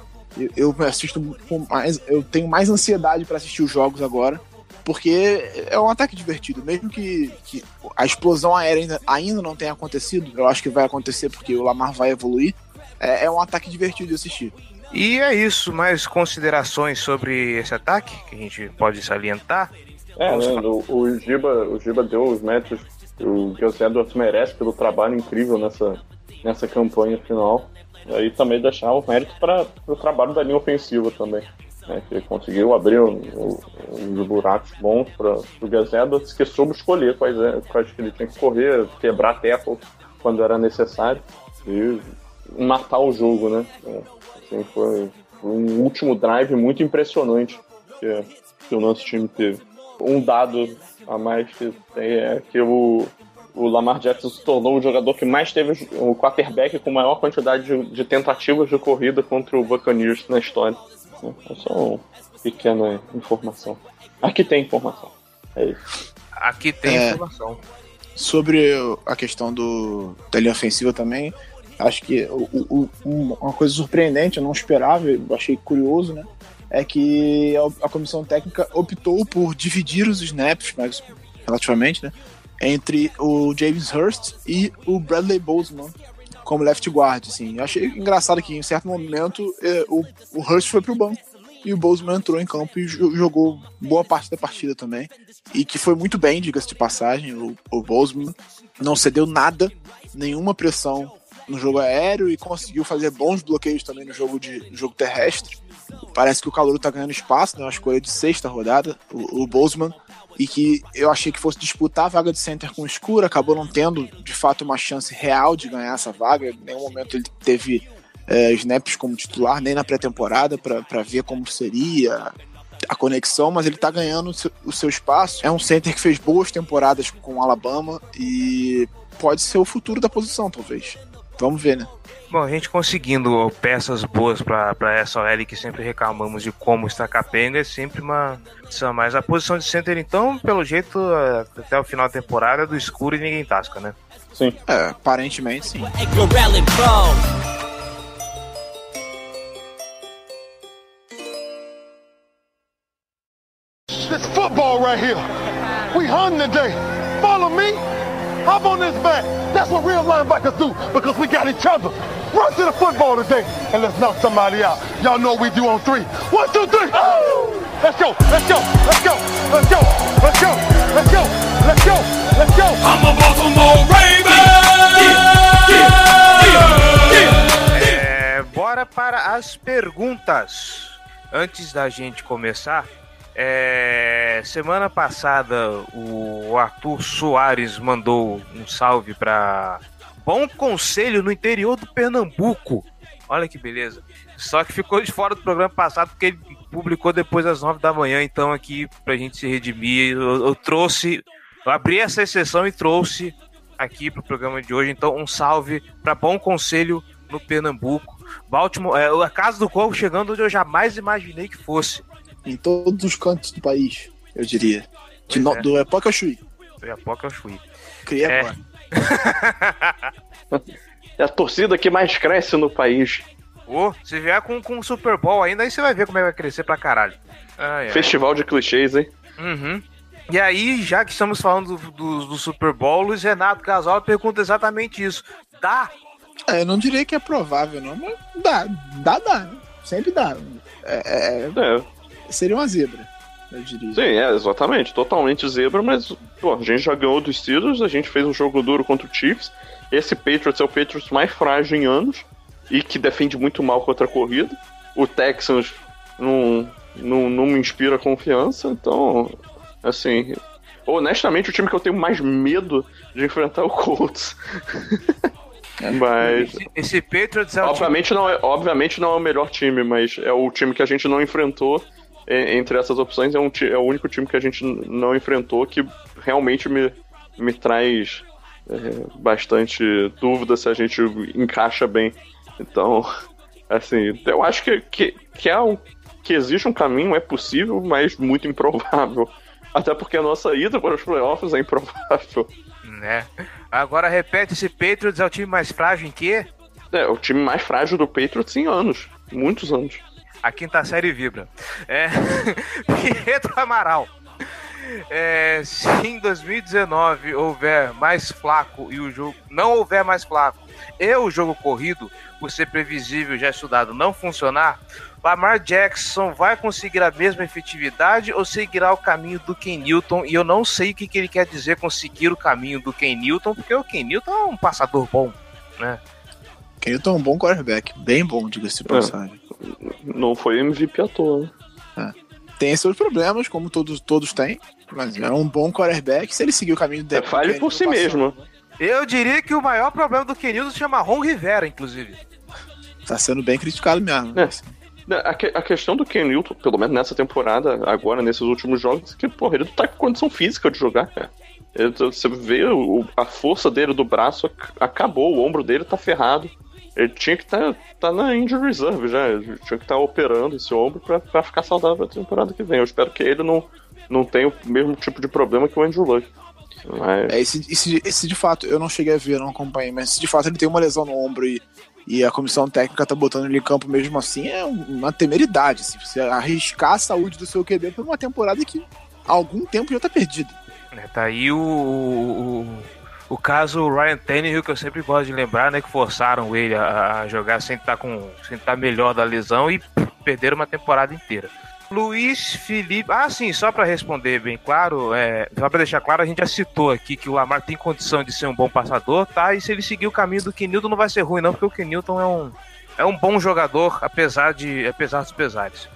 Eu, assisto com mais, eu tenho mais ansiedade para assistir os jogos agora, porque é um ataque divertido, mesmo que, que a explosão aérea ainda, ainda, não tenha acontecido. Eu acho que vai acontecer porque o Lamar vai evoluir. É, é um ataque divertido de assistir. E é isso, mais considerações sobre esse ataque que a gente pode salientar? É, né, o, o, Giba, o Giba deu os metros que o Gus Edwards merece pelo trabalho incrível nessa, nessa campanha final. E também deixar o mérito para o trabalho da linha ofensiva também. Né, que conseguiu abrir uns buracos bons para o Edwards, que soube escolher quais, é, quais que ele tinha que correr, quebrar tackle quando era necessário e matar o jogo, né? É, assim, foi um último drive muito impressionante que, que o nosso time teve. Um dado a mais que tem é que o, o Lamar Jackson se tornou o jogador que mais teve o quarterback com maior quantidade de, de tentativas de corrida contra o Buccaneers na história. É só uma pequena informação. Aqui tem informação. É isso. Aqui tem é, informação. Sobre a questão do, da linha ofensiva também, acho que o, o, uma coisa surpreendente, eu não esperava, eu achei curioso, né? É que a, a comissão técnica optou por dividir os snaps, mas relativamente, né? Entre o James Hurst e o Bradley Bozeman como left guard, assim. Eu achei engraçado que em certo momento eh, o, o Hurst foi pro banco e o Bozeman entrou em campo e jogou boa parte da partida também. E que foi muito bem, diga-se de passagem. O, o Bozeman não cedeu nada, nenhuma pressão no jogo aéreo e conseguiu fazer bons bloqueios também no jogo, de, no jogo terrestre. Parece que o Calor tá ganhando espaço, né? Uma escolha de sexta rodada, o, o Bozeman e que eu achei que fosse disputar a vaga de center com o Escuro, acabou não tendo de fato uma chance real de ganhar essa vaga. Em nenhum momento ele teve é, snaps como titular, nem na pré-temporada, para ver como seria a conexão, mas ele tá ganhando o seu espaço. É um center que fez boas temporadas com o Alabama e pode ser o futuro da posição, talvez. Vamos ver, né? Bom, a gente conseguindo peças boas para essa OL que sempre reclamamos de como está capenga é sempre uma opção. Mas a posição de center, então, pelo jeito, até o final da temporada, é do escuro e ninguém tasca, né? Sim. É, aparentemente sim. This football right here. We hung today. follow me. Hop on this back. That's what real linebackers do because we got each other. Run to the football today and let's knock somebody out. Y'all know what we do on three. One, two, three. Let's go. Let's go. Let's go. Let's go. Let's go. Let's go. Let's go. Let's go. I'm a Baltimore Raven. É, bora para as perguntas. Antes da gente começar, é, semana passada o Arthur Soares mandou um salve para Bom Conselho no interior do Pernambuco. Olha que beleza. Só que ficou de fora do programa passado porque ele publicou depois das nove da manhã. Então, aqui, pra gente se redimir, eu, eu trouxe. Eu abri essa exceção e trouxe aqui pro programa de hoje. Então, um salve para Bom Conselho no Pernambuco. Baltimore, é, a Casa do Corvo chegando onde eu jamais imaginei que fosse. Em todos os cantos do país, eu diria. De no, é. Do Epoca ao Chuí. Daqui a pouco eu fui. Criei É. agora. É a torcida que mais cresce no país. Ô, se vier com, com o Super Bowl ainda, aí você vai ver como é que vai crescer pra caralho. Ai, ai. Festival de clichês, hein? Uhum. E aí, já que estamos falando do, do, do Super Bowl, Luiz Renato Gasola pergunta exatamente isso. Dá? É, eu não diria que é provável, não, mas dá. Dá, dá. né? Sempre dá. É, é- É, seria uma zebra, eu diria. sim, é, exatamente. Totalmente zebra, mas pô, a gente já ganhou dos Steelers, a gente fez um jogo duro contra o Chiefs. Esse Patriots é o Patriots mais frágil em anos e que defende muito mal contra a corrida. O Texans não, não, não me inspira confiança, então, assim. Honestamente, o time que eu tenho mais medo de enfrentar é o Colts. mas. Esse, esse Patriots é o time... Obviamente não, é, obviamente não é o melhor time, mas é o time que a gente não enfrentou entre essas opções. É, um, é o único time que a gente não enfrentou que realmente me, me traz é, bastante dúvida se a gente encaixa bem. Então, assim, eu acho que, que, que, é um, que existe um caminho, é possível, mas muito improvável. Até porque a nossa ida para os playoffs é improvável. Né? Agora repete, esse Patriots é o time mais frágil em quê? É o time mais frágil do Patriots em anos. Muitos anos. A quinta série vibra. É... Pietro Amaral. É, se em 2019 houver mais flaco e o jogo não houver mais flaco e o jogo corrido, por ser previsível já estudado, não funcionar, Lamar Jackson vai conseguir a mesma efetividade ou seguirá o caminho do Ken Newton? E eu não sei o que, que ele quer dizer conseguir o caminho do Ken Newton, porque o Ken Newton é um passador bom, né? Kenilton é um bom quarterback. Bem bom, diga-se de passagem. Não foi MVP à toa, né? Tem seus problemas, como todos, todos têm. Mas é um bom quarterback. Se ele seguir o caminho É, dele. fale por si mesmo. Eu diria que o maior problema do Ken Newton se chama Ron Rivera, inclusive. Tá sendo bem criticado mesmo. É. A, que- a questão do Ken Newton, pelo menos nessa temporada, agora, nesses últimos jogos, é que, porra, ele não tá com condição física de jogar, cara. Ele- você vê o- a força dele do braço ac- acabou, o ombro dele tá ferrado. Ele tinha que estar tá, na injury reserve já, ele tinha que estar operando esse ombro pra, pra ficar saudável na temporada que vem. Eu espero que ele não, não tenha o mesmo tipo de problema que o Andrew Luck. Mas, É, esse, esse, esse de fato, eu não cheguei a ver, não acompanhei, mas se de fato ele tem uma lesão no ombro e, e a comissão técnica tá botando ele em campo mesmo assim, é uma temeridade. Assim, você arriscar a saúde do seu QB por uma temporada que há algum tempo já tá perdida. É, tá aí o, o, o caso Ryan Tannehill, que eu sempre gosto de lembrar, né? Que forçaram ele a, jogar sem estar com sem estar melhor da lesão e perderam uma temporada inteira. Luiz Felipe. Ah, sim, só para responder bem claro, é, só para deixar claro, a gente já citou aqui que o Lamar tem condição de ser um bom passador, tá? E se ele seguir o caminho do Kenilton não vai ser ruim, não, porque o Kenilton é um, é um bom jogador, apesar, de, apesar dos pesares.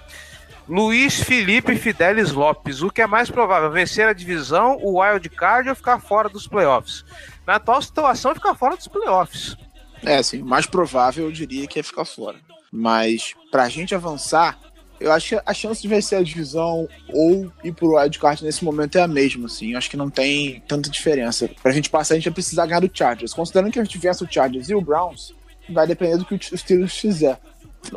Luiz Felipe Fidelis Lopes, o que é mais provável? Vencer a divisão, o wild card ou ficar fora dos playoffs? Na atual situação, ficar fora dos playoffs. É, assim, o mais provável eu diria que é ficar fora. Mas pra gente avançar, eu acho que a chance de vencer a divisão ou ir pro wildcard nesse momento é a mesma, assim. Eu acho que não tem tanta diferença. Pra gente passar, a gente vai precisar ganhar do Chargers. Considerando que a gente vença o Chargers e o Browns, vai depender do que o Steelers fizer.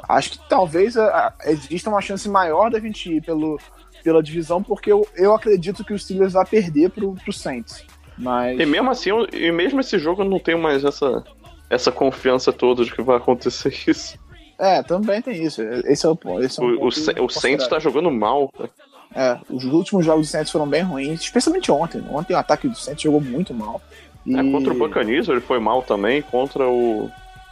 Acho que talvez a- a- exista uma chance maior da gente ir pelo, pela divisão, porque eu, eu acredito que o Steelers vai perder pro, pro Saints. Mas. E mesmo assim, eu- e mesmo esse jogo eu não tenho mais essa, essa confiança toda de que vai acontecer isso. É, também tem isso. Esse é o ponto. Esse é um O, o, o Saints tá jogando mal. cara. É, os últimos jogos do Saints foram bem ruins, especialmente ontem. Ontem o ataque do Saints jogou muito mal. E... É, contra o Buccaneers ele foi mal também, contra o.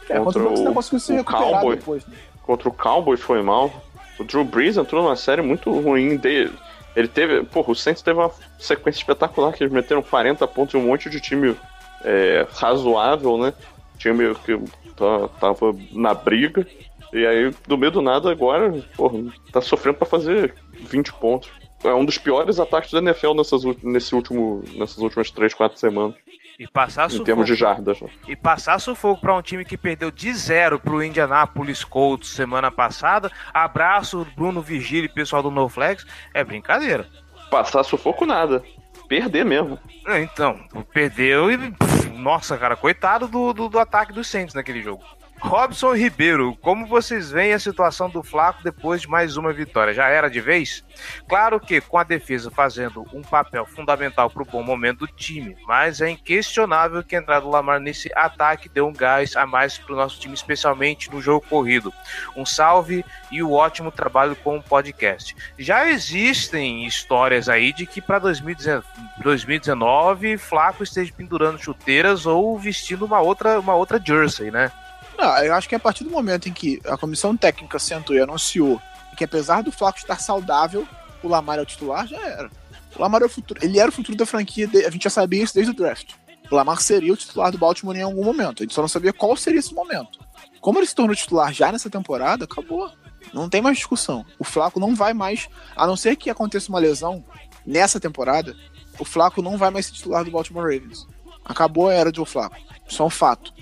É, contra o conseguiu se recuperar Cowboy. depois. Né? Contra o Cowboys foi mal. O Drew Brees entrou numa série muito ruim dele. Ele teve. Porra, o Saints teve uma sequência espetacular que eles meteram 40 pontos e um monte de time é, razoável, né? Time que tá- tava na briga. E aí, do meio do nada, agora, porra, tá sofrendo pra fazer 20 pontos. É um dos piores ataques da NFL nessas, nesse último, nessas últimas 3, 4 semanas, E passar em sufoco. termos de jardas. né? E passar sufoco pra um time que perdeu de zero pro Indianapolis Colts semana passada. Abraço, Bruno Vigílio e pessoal do No Flex. É brincadeira. Passar sufoco nada. Perder mesmo. É, Então, perdeu e. Nossa, cara, coitado do, do, do ataque dos Saints naquele jogo. Robson Ribeiro, como vocês veem a situação do Flaco depois de mais uma vitória? Já era de vez? Claro que com a defesa fazendo um papel fundamental para o bom momento do time, mas é inquestionável que a entrada do Lamar nesse ataque deu um gás a mais para o nosso time, especialmente no jogo corrido. Um salve e o ótimo trabalho com o podcast. Já existem histórias aí de que para 2019 Flaco esteja pendurando chuteiras ou vestindo uma outra, uma outra jersey, né? Não, eu acho que a partir do momento em que a comissão técnica sentou e anunciou que apesar do Flaco estar saudável, o Lamar é o titular, já era. O Lamar é o futuro, ele era o futuro da franquia, a gente já sabia isso desde o draft. O Lamar seria o titular do Baltimore em algum momento, a gente só não sabia qual seria esse momento. Como ele se tornou titular já nessa temporada, acabou. Não tem mais discussão. O Flaco não vai mais, a não ser que aconteça uma lesão nessa temporada, o Flaco não vai mais ser titular do Baltimore Ravens. Acabou a era de o Flaco. Isso é um fato.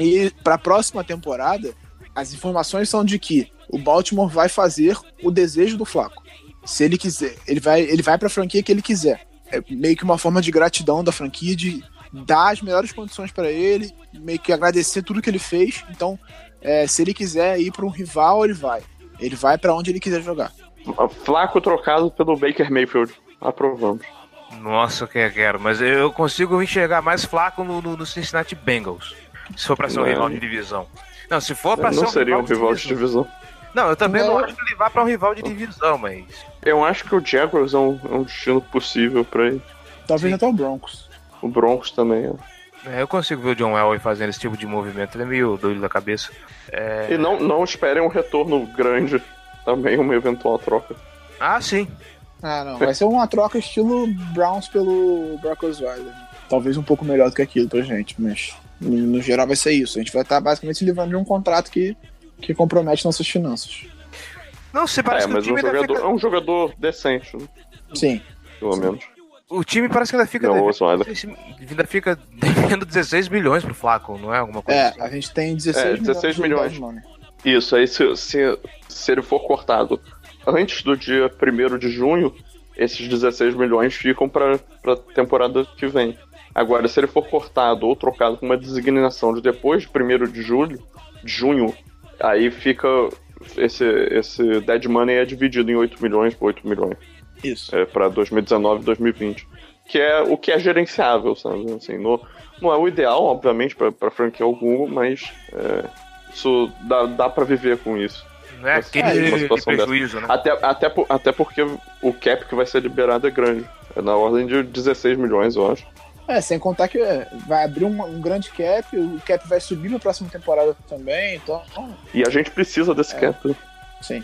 E para a próxima temporada, as informações são de que o Baltimore vai fazer o desejo do Flaco. Se ele quiser, ele vai, ele vai para a franquia que ele quiser. É meio que uma forma de gratidão da franquia de dar as melhores condições para ele, meio que agradecer tudo que ele fez. Então, é, se ele quiser ir para um rival, ele vai. Ele vai para onde ele quiser jogar. Flaco trocado pelo Baker Mayfield. Aprovamos. Nossa, eu quero, quero, mas eu consigo enxergar mais Flaco no, no- no Cincinnati Bengals. Se for pra ser um Não. rival de divisão. Não, se for pra ser Não um seria um rival de divisão. divisão. Não, eu também não Não. acho que ele vá pra um rival de divisão, mas. Eu acho que o Jaguars é um, é um destino possível pra ele. Talvez Sim. até o Broncos. O Broncos também. é. É, eu consigo ver o John Elway fazendo esse tipo de movimento. Ele é meio doido da cabeça. É... E não, não esperem um retorno grande. Também uma eventual troca. Ah, sim. Ah, não. Vai ser uma troca estilo Browns pelo Brock Osweiler. Talvez um pouco melhor do que aquilo pra gente, mas no, geral vai ser isso. A gente vai estar basicamente se livrando de um contrato que, que compromete nossas finanças. Não, você parece é, que o mas um time ainda jogador, fica... é um jogador decente, né? Sim. pelo menos. O time parece que ainda fica. Não, devendo- ainda fica devendo 16 milhões pro Flaco, não é alguma coisa É, assim? a gente tem 16, É, 16 milhões. milhões. Isso, aí se, se, se ele for cortado antes do dia 1 de junho, esses 16 milhões ficam para a temporada que vem. Agora, se ele for cortado ou trocado com uma designação de depois de 1 de julho, de junho, aí fica. Esse, esse dead money é dividido em 8 milhões por 8 milhões Isso. é, para 2019 e 2020. Que é o que é gerenciável, sabe? Assim, no- não é o ideal, obviamente, para franquia alguma, mas é, isso dá, dá para viver com isso. Não é Mas, aquele é, uma situação prejuízo, né? Até, até, até porque o cap que vai ser liberado é grande. É na ordem de 16 milhões, eu acho. É, sem contar que é, vai abrir um, um grande cap, o cap vai subir na próxima temporada também, então, E a gente precisa desse cap. né? sim.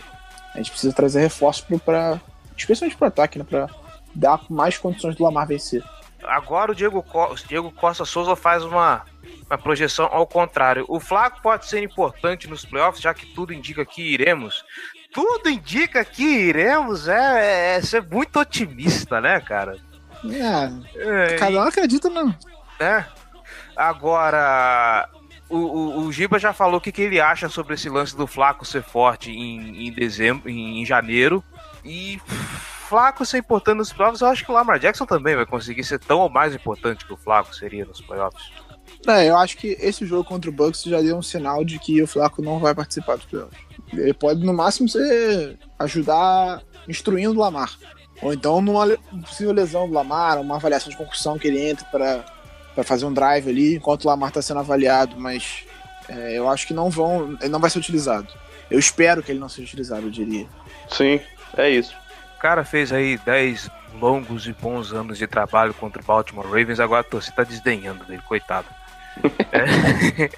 A gente precisa trazer reforços pro, pra, especialmente pro ataque, né, pra dar mais condições do Lamar vencer. Agora o Diego, Co- Diego Costa Souza faz uma, uma projeção ao contrário. O Flaco pode ser importante nos playoffs, já que tudo indica que iremos. Tudo indica que iremos é, é ser muito otimista, né, cara? É, É, cada um acredita no. né? Agora, o, o, o Giba já falou o que, que ele acha sobre esse lance do Flaco ser forte em, em dezembro, em, em janeiro. E Flaco ser importante nos playoffs, eu acho que o Lamar Jackson também vai conseguir ser tão ou mais importante que o Flaco seria nos playoffs. É, eu acho que esse jogo contra o Bucks já deu um sinal de que o Flaco não vai participar dos playoffs. Ele pode, no máximo, ser ajudar instruindo o Lamar. Ou então numa possível lesão do Lamar, uma avaliação de concussão que ele entra para para fazer um drive ali enquanto o Lamar está sendo avaliado, mas é, eu acho que não vão, ele não vai ser utilizado. Eu espero que ele não seja utilizado, eu diria. Sim, é isso. cara fez aí 10 longos e bons anos de trabalho contra o Baltimore Ravens, agora a torcida tá desdenhando dele, coitado. É.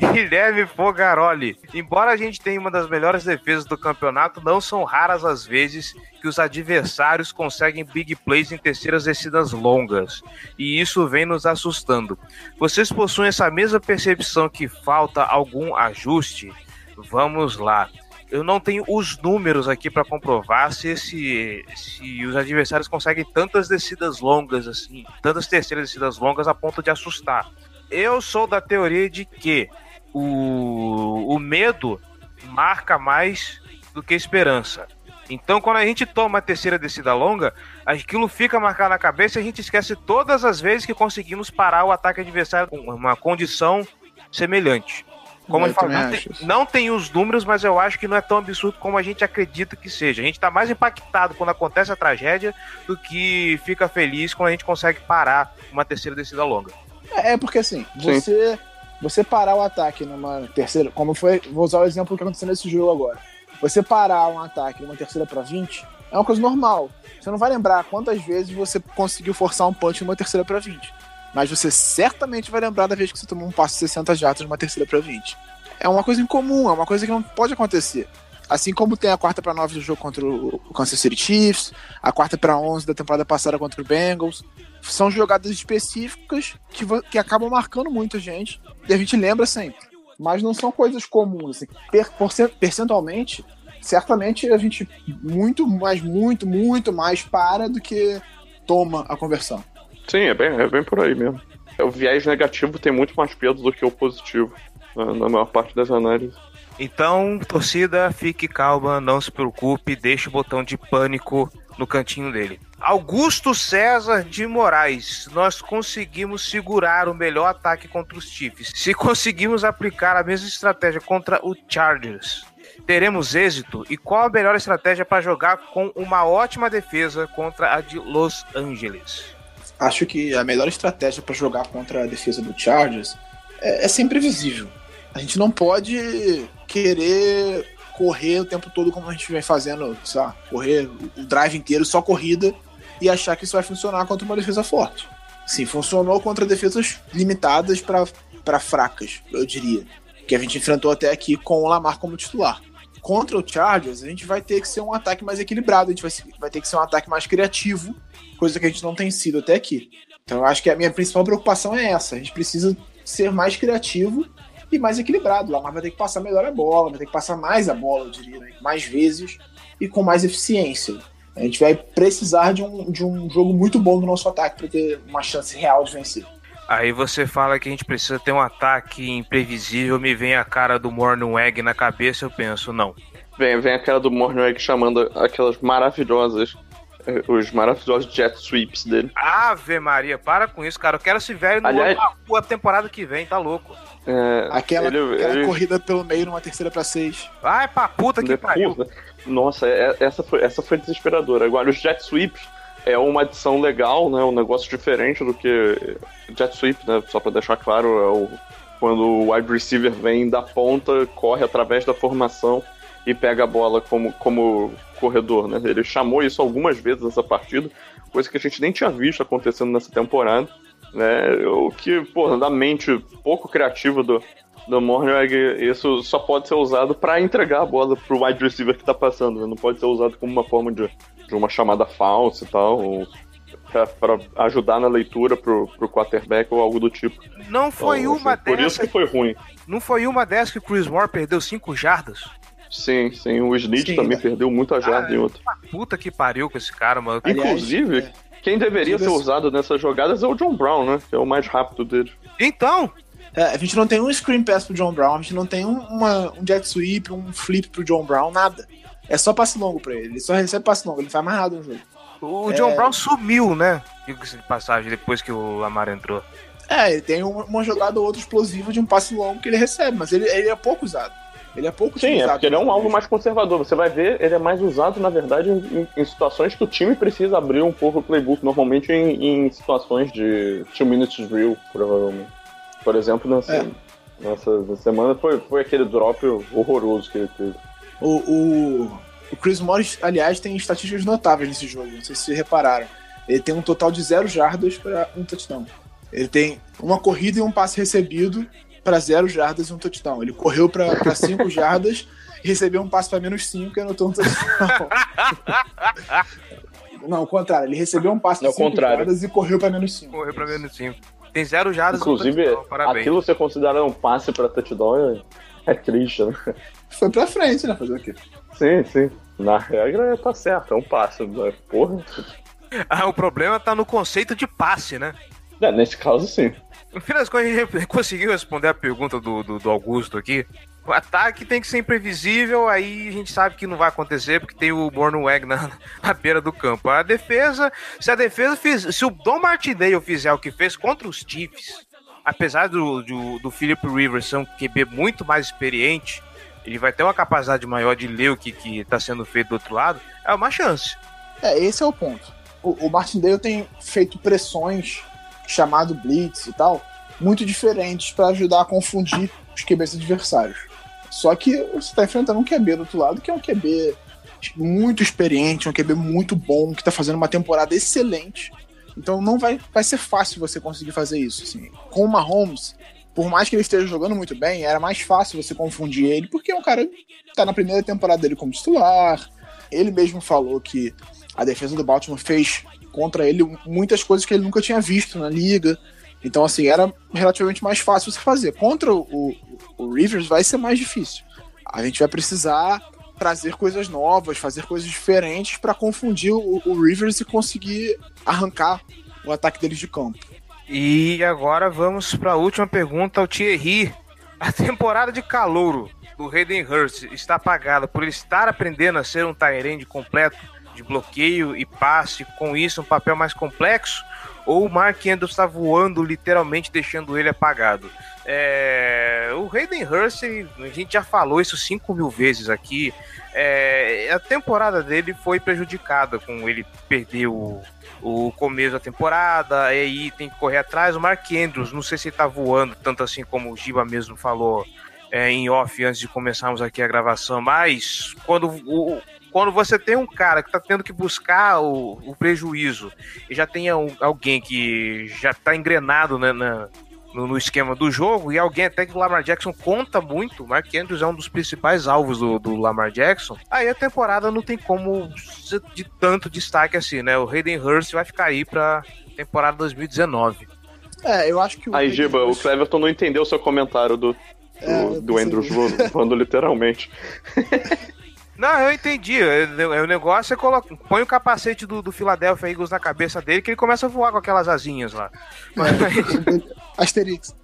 Guilherme Fogaroli. Embora a gente tenha uma das melhores defesas do campeonato, não são raras as vezes que os adversários conseguem big plays em terceiras descidas longas. E isso vem nos assustando. Vocês possuem essa mesma percepção que falta algum ajuste? Vamos lá eu não tenho os números aqui para comprovar se, esse, se os adversários conseguem tantas descidas longas assim, tantas terceiras descidas longas a ponto de assustar. Eu sou da teoria de que o, o medo marca mais do que esperança. Então, quando a gente toma a terceira descida longa, aquilo fica marcado na cabeça e a gente esquece todas as vezes que conseguimos parar o ataque adversário com uma condição semelhante. Como eu, eu falo, não, tem, não tem os números, mas eu acho que não é tão absurdo como a gente acredita que seja. A gente está mais impactado quando acontece a tragédia do que fica feliz quando a gente consegue parar uma terceira descida longa. É, é porque assim, você, você parar o ataque numa terceira, como foi, vou usar o exemplo que aconteceu nesse jogo agora. Você parar um ataque numa terceira para 20 é uma coisa normal. Você não vai lembrar quantas vezes você conseguiu forçar um punch numa terceira para 20 mas você certamente vai lembrar da vez que você tomou um passo de 60 jardas numa terceira para 20. É uma coisa incomum, é uma coisa que não pode acontecer. Assim como tem a quarta para 9 do jogo contra o Kansas City Chiefs, a quarta para 11 da temporada passada contra o Bengals. São jogadas específicas que, que acabam marcando muita gente e a gente lembra sempre. Mas não são coisas comuns. Assim. Per, percentualmente, certamente a gente muito mais, muito, muito mais para do que toma a conversão. Sim, é bem, é bem por aí mesmo. O viés negativo tem muito mais peso do que o positivo na maior parte das análises. Então, torcida, fique calma, não se preocupe, deixe o botão de pânico no cantinho dele. Augusto César de Moraes, nós conseguimos segurar o melhor ataque contra os Chiefs. Se conseguimos aplicar a mesma estratégia contra o Chargers, teremos êxito? E qual a melhor estratégia para jogar com uma ótima defesa contra a de Los Angeles? Acho que a melhor estratégia para jogar contra a defesa do Chargers é, é ser imprevisível. A gente não pode querer correr o tempo todo como a gente vem fazendo, sabe? correr o drive inteiro só corrida e achar que isso vai funcionar contra uma defesa forte. Sim, funcionou contra defesas limitadas para fracas, eu diria. Que a gente enfrentou até aqui com o Lamar como titular. Contra o Chargers, a gente vai ter que ser um ataque mais equilibrado, a gente vai, vai ter que ser um ataque mais criativo coisa que a gente não tem sido até aqui. Então eu acho que a minha principal preocupação é essa. A gente precisa ser mais criativo e mais equilibrado. O Lamar vai ter que passar melhor a bola, vai ter que passar mais a bola, eu diria, né? mais vezes e com mais eficiência. A gente vai precisar de um, de um jogo muito bom do nosso ataque para ter uma chance real de vencer. Aí você fala que a gente precisa ter um ataque imprevisível, me vem a cara do Mornweg na cabeça, eu penso, não. Vem, vem a cara do Mornweg chamando aquelas maravilhosas os maravilhosos jet sweeps dele. Ave Maria, para com isso, cara. Eu quero esse velho Aliás, a temporada que vem, tá louco. É, aquela, ele, aquela ele... corrida pelo meio numa terceira pra seis. Vai pra puta que pariu. Nossa, é, essa foi, essa foi desesperadora. Agora, os jet sweeps é uma adição legal, né? Um negócio diferente do que jet sweep, né? Só pra deixar claro, é o, quando o wide receiver vem da ponta, corre através da formação e pega a bola como, como corredor, né? Ele chamou isso algumas vezes nessa partida, coisa que a gente nem tinha visto acontecendo nessa temporada, né? O que, pô, na mente pouco criativa do, do Mornweg, isso só pode ser usado para entregar a bola pro wide receiver que tá passando, né? Não pode ser usado como uma forma de, de uma chamada falsa e tal, para ajudar na leitura pro, pro quarterback ou algo do tipo. Não foi então, uma assim, Por isso que foi ruim. Não foi uma dessas que o Chris Moore perdeu cinco jardas? Sim, sim. O Snitch também né? perdeu muita jarda ah, em outra. Puta que pariu com esse cara, mano. Inclusive, é. quem deveria ser usado nessas jogadas é o John Brown, né? Que é o mais rápido dele. Então, é, a gente não tem um screen pass pro John Brown, a gente não tem um, uma, um jet sweep, um flip pro John Brown, nada. É só passe longo pra ele. Ele só recebe passe longo, ele faz mais nada no jogo. O é... John Brown sumiu, né? Digo-se de passagem, depois que o Lamar entrou. É, ele tem uma jogada ou outra explosiva de um passe longo que ele recebe, mas ele, ele é pouco usado. Ele é pouco Sim, é porque ele é um alvo mais conservador. Você vai ver, ele é mais usado, na verdade, em, em situações que o time precisa abrir um pouco o playbook, normalmente em, em situações de two minutes drill, provavelmente. Por exemplo, nessa, é. nessa semana foi, foi aquele drop horroroso que ele teve. O, o, O Chris Morris, aliás, tem estatísticas notáveis nesse jogo, não sei se vocês repararam. Ele tem um total de zero jardas para um touchdown. Ele tem uma corrida e um passe recebido para zero jardas e um touchdown. Ele correu para cinco jardas e recebeu um passe para menos cinco e anotou um touchdown. Não, o contrário. Ele recebeu um passe de 5 contrário. jardas e correu para menos 5. Correu pra menos 5. Tem zero jardas. Inclusive, no touchdown, parabéns. aquilo você considera um passe pra touchdown é, é triste, né? Foi pra frente, né? Fazer o quê? Sim, sim. Na regra tá certo, é um passe. Mas, porra. Ah, o problema tá no conceito de passe, né? É, nesse caso, sim. No fim das contas, a gente conseguiu responder a pergunta do, do, do Augusto aqui. O ataque tem que ser imprevisível, aí a gente sabe que não vai acontecer porque tem o Bornweg na, na beira do campo. A defesa, se a defesa fiz, se o Dom Martindale fizer o que fez contra os Chiefs, apesar do, do, do Philip Rivers ser um QB muito mais experiente, ele vai ter uma capacidade maior de ler o que, que tá sendo feito do outro lado, é uma chance. É, esse é o ponto. O, o Martindale tem feito pressões, chamado blitz e tal, muito diferentes para ajudar a confundir os QBs adversários. Só que você tá enfrentando um QB do outro lado, que é um QB muito experiente, um QB muito bom, que tá fazendo uma temporada excelente. Então não vai, vai ser fácil você conseguir fazer isso. Assim. Com o Mahomes, por mais que ele esteja jogando muito bem, era mais fácil você confundir ele, porque é um cara que tá na primeira temporada dele como titular. Ele mesmo falou que a defesa do Baltimore fez contra ele muitas coisas que ele nunca tinha visto na liga. Então, assim, era relativamente mais fácil você fazer. Contra o, o, Rivers vai ser mais difícil. A gente vai precisar trazer coisas novas, fazer coisas diferentes para confundir o, o Rivers e conseguir arrancar o ataque deles de campo. E agora vamos para a última pergunta ao Thierry. A temporada de calouro do Hayden Hurst está apagada por ele estar aprendendo a ser um Tyrande completo de bloqueio e passe, com isso um papel mais complexo? Ou o Mark Andrews está voando, literalmente deixando ele apagado? É... O Hayden Hurst, a gente já falou isso 5 mil vezes aqui. É... A temporada dele foi prejudicada com ele perder o, o começo da temporada, e aí tem que correr atrás. O Mark Andrews, não sei se ele tá voando, tanto assim como o Giba mesmo falou é, em off antes de começarmos aqui a gravação, mas quando o, quando você tem um cara que tá tendo que buscar o, o prejuízo e já tem um, alguém que já tá engrenado né, na, no, no, esquema do jogo e alguém até que o Lamar Jackson conta muito, o Mark Andrews é um dos principais alvos do, do Lamar Jackson, aí a temporada não tem como ser de tanto destaque assim, né? O Hayden Hurst vai ficar aí pra temporada 2019. É, eu acho que o Aí, Giba, o Hurst- Cleverton não entendeu o seu comentário do, do, É, do. Andrews vo- voando literalmente. Não, eu entendi. É, é, O negócio é colocar. Põe o capacete do, do Philadelphia Eagles na cabeça dele que ele começa a voar com aquelas asinhas lá. Mas, Asterix.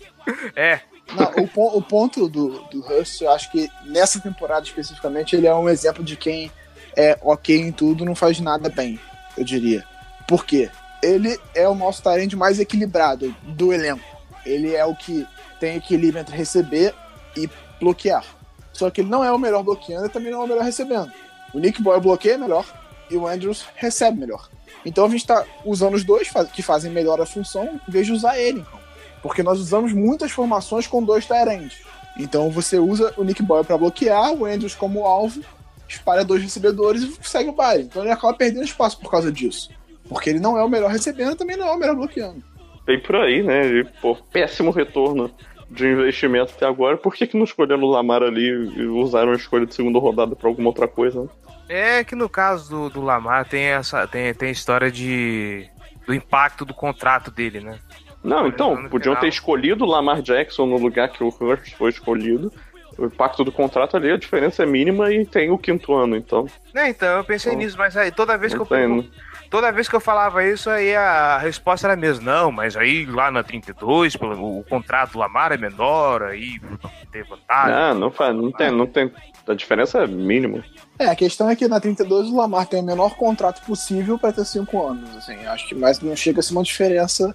é. Não, o, o ponto do, do Hurst, eu acho que nessa temporada especificamente, ele é um exemplo de quem é ok em tudo, não faz nada bem, eu diria. Por quê? Ele é o nosso talento mais equilibrado do elenco. Ele é o que tem equilíbrio entre receber e bloquear. Só que ele não é o melhor bloqueando e também não é o melhor recebendo. O Nick Boy bloqueia melhor e o Andrews recebe melhor. Então a gente está usando os dois que fazem melhor a função em vez de usar ele. Então. Porque nós usamos muitas formações com dois Tyrands. Então você usa o Nick Boyle para bloquear, o Andrews como alvo, espalha dois recebedores e segue o baile. Então ele acaba perdendo espaço por causa disso. Porque ele não é o melhor recebendo e também não é o melhor bloqueando. Tem por aí, né? E, pô, péssimo retorno de investimento até agora. Por que, que não escolheram o Lamar ali e usaram a escolha de segunda rodada pra alguma outra coisa? né? É que no caso do, do Lamar tem essa. Tem, tem a história de. do impacto do contrato dele, né? Não, então, podiam ter escolhido o Lamar Jackson no lugar que o Hurst foi escolhido. O impacto do contrato ali, a diferença é mínima e tem o quinto ano, então. Né, então, eu pensei Então, nisso, mas aí toda vez que Não eu. Toda vez que eu falava isso, aí a resposta era a mesma. Não, mas aí lá na 32, pelo- o contrato do Lamar é menor, aí tem vantagem. Ah, não faz, não tem, não tem. A diferença é mínima. É, a questão é que na 32 o Lamar tem o menor contrato possível para ter cinco anos. Assim, acho que mais não chega a ser uma diferença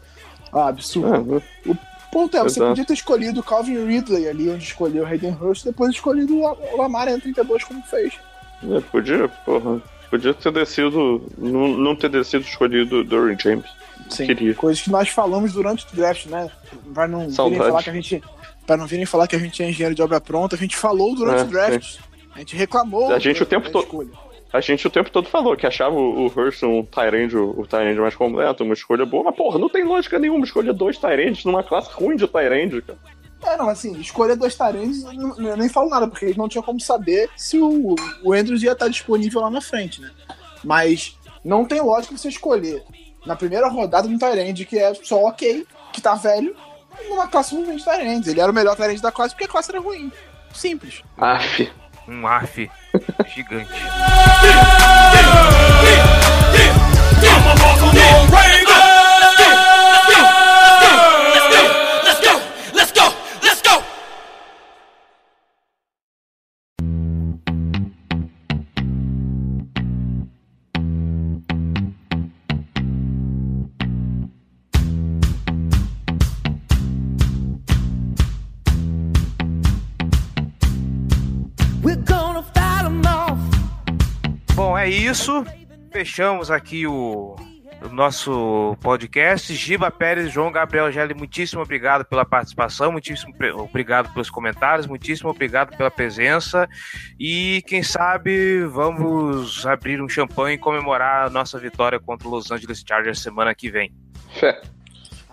ah, absurda. Ah, né? ponto é, você Exato. podia ter escolhido o Calvin Ridley ali, onde escolheu o Hayden Hurst, depois escolhido o o Lamar em 32 como fez. É, podia, porra. Podia ter descido. Não, não ter descido escolhido o Dorian James. Sim, Queria. coisas que nós falamos durante o draft, né? Pra não virem Saudade. falar que a gente. Pra não virem falar que a gente é engenheiro de obra pronta, a gente falou durante É, o draft. A gente reclamou A gente o tempo todo-. A gente o tempo todo falou que achava o, o Hurst um Tyrande, o, o Tyrande mais completo, uma escolha boa, mas porra, não tem lógica nenhuma escolher dois Tyrands numa classe ruim de Tyrande, cara. É, não, assim, escolher dois Tyrands, eu nem falo nada, porque eles não tinham como saber se o, o Andrews ia estar disponível lá na frente, né? Mas não tem lógica você escolher na primeira rodada um Tyrande que é só ok, que tá velho, numa classe ruim de Tyrands. Ele era o melhor Tyrande da classe porque a classe era ruim. Simples. Aff. Um AF gigante. Isso. Fechamos aqui o, o nosso podcast. Giba Pérez, João Gabriel Gelli, muitíssimo obrigado pela participação, muitíssimo obrigado pelos comentários, muitíssimo obrigado pela presença. E quem sabe vamos abrir um champanhe e comemorar a nossa vitória contra o Los Angeles Chargers semana que vem. Fé.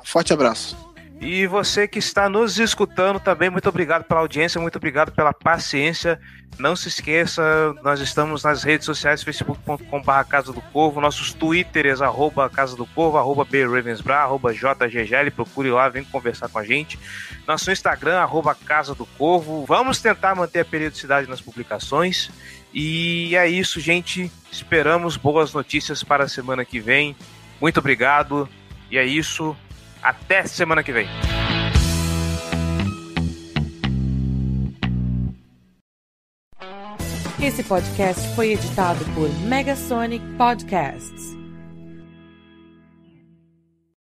Forte abraço. E você que está nos escutando também, muito obrigado pela audiência, muito obrigado pela paciência. Não se esqueça, nós estamos nas redes sociais, facebook.com.br Casa do Corvo, nossos twitters, arroba Casa do Corvo, arroba BRavensBra, arroba JGGL, procure lá, vem conversar com a gente. Nosso Instagram, arroba Casa do Corvo. Vamos tentar manter a periodicidade nas publicações. E é isso, gente. Esperamos boas notícias para a semana que vem. Muito obrigado. E é isso. Até semana que vem. Esse podcast foi editado por Megasonic Podcasts.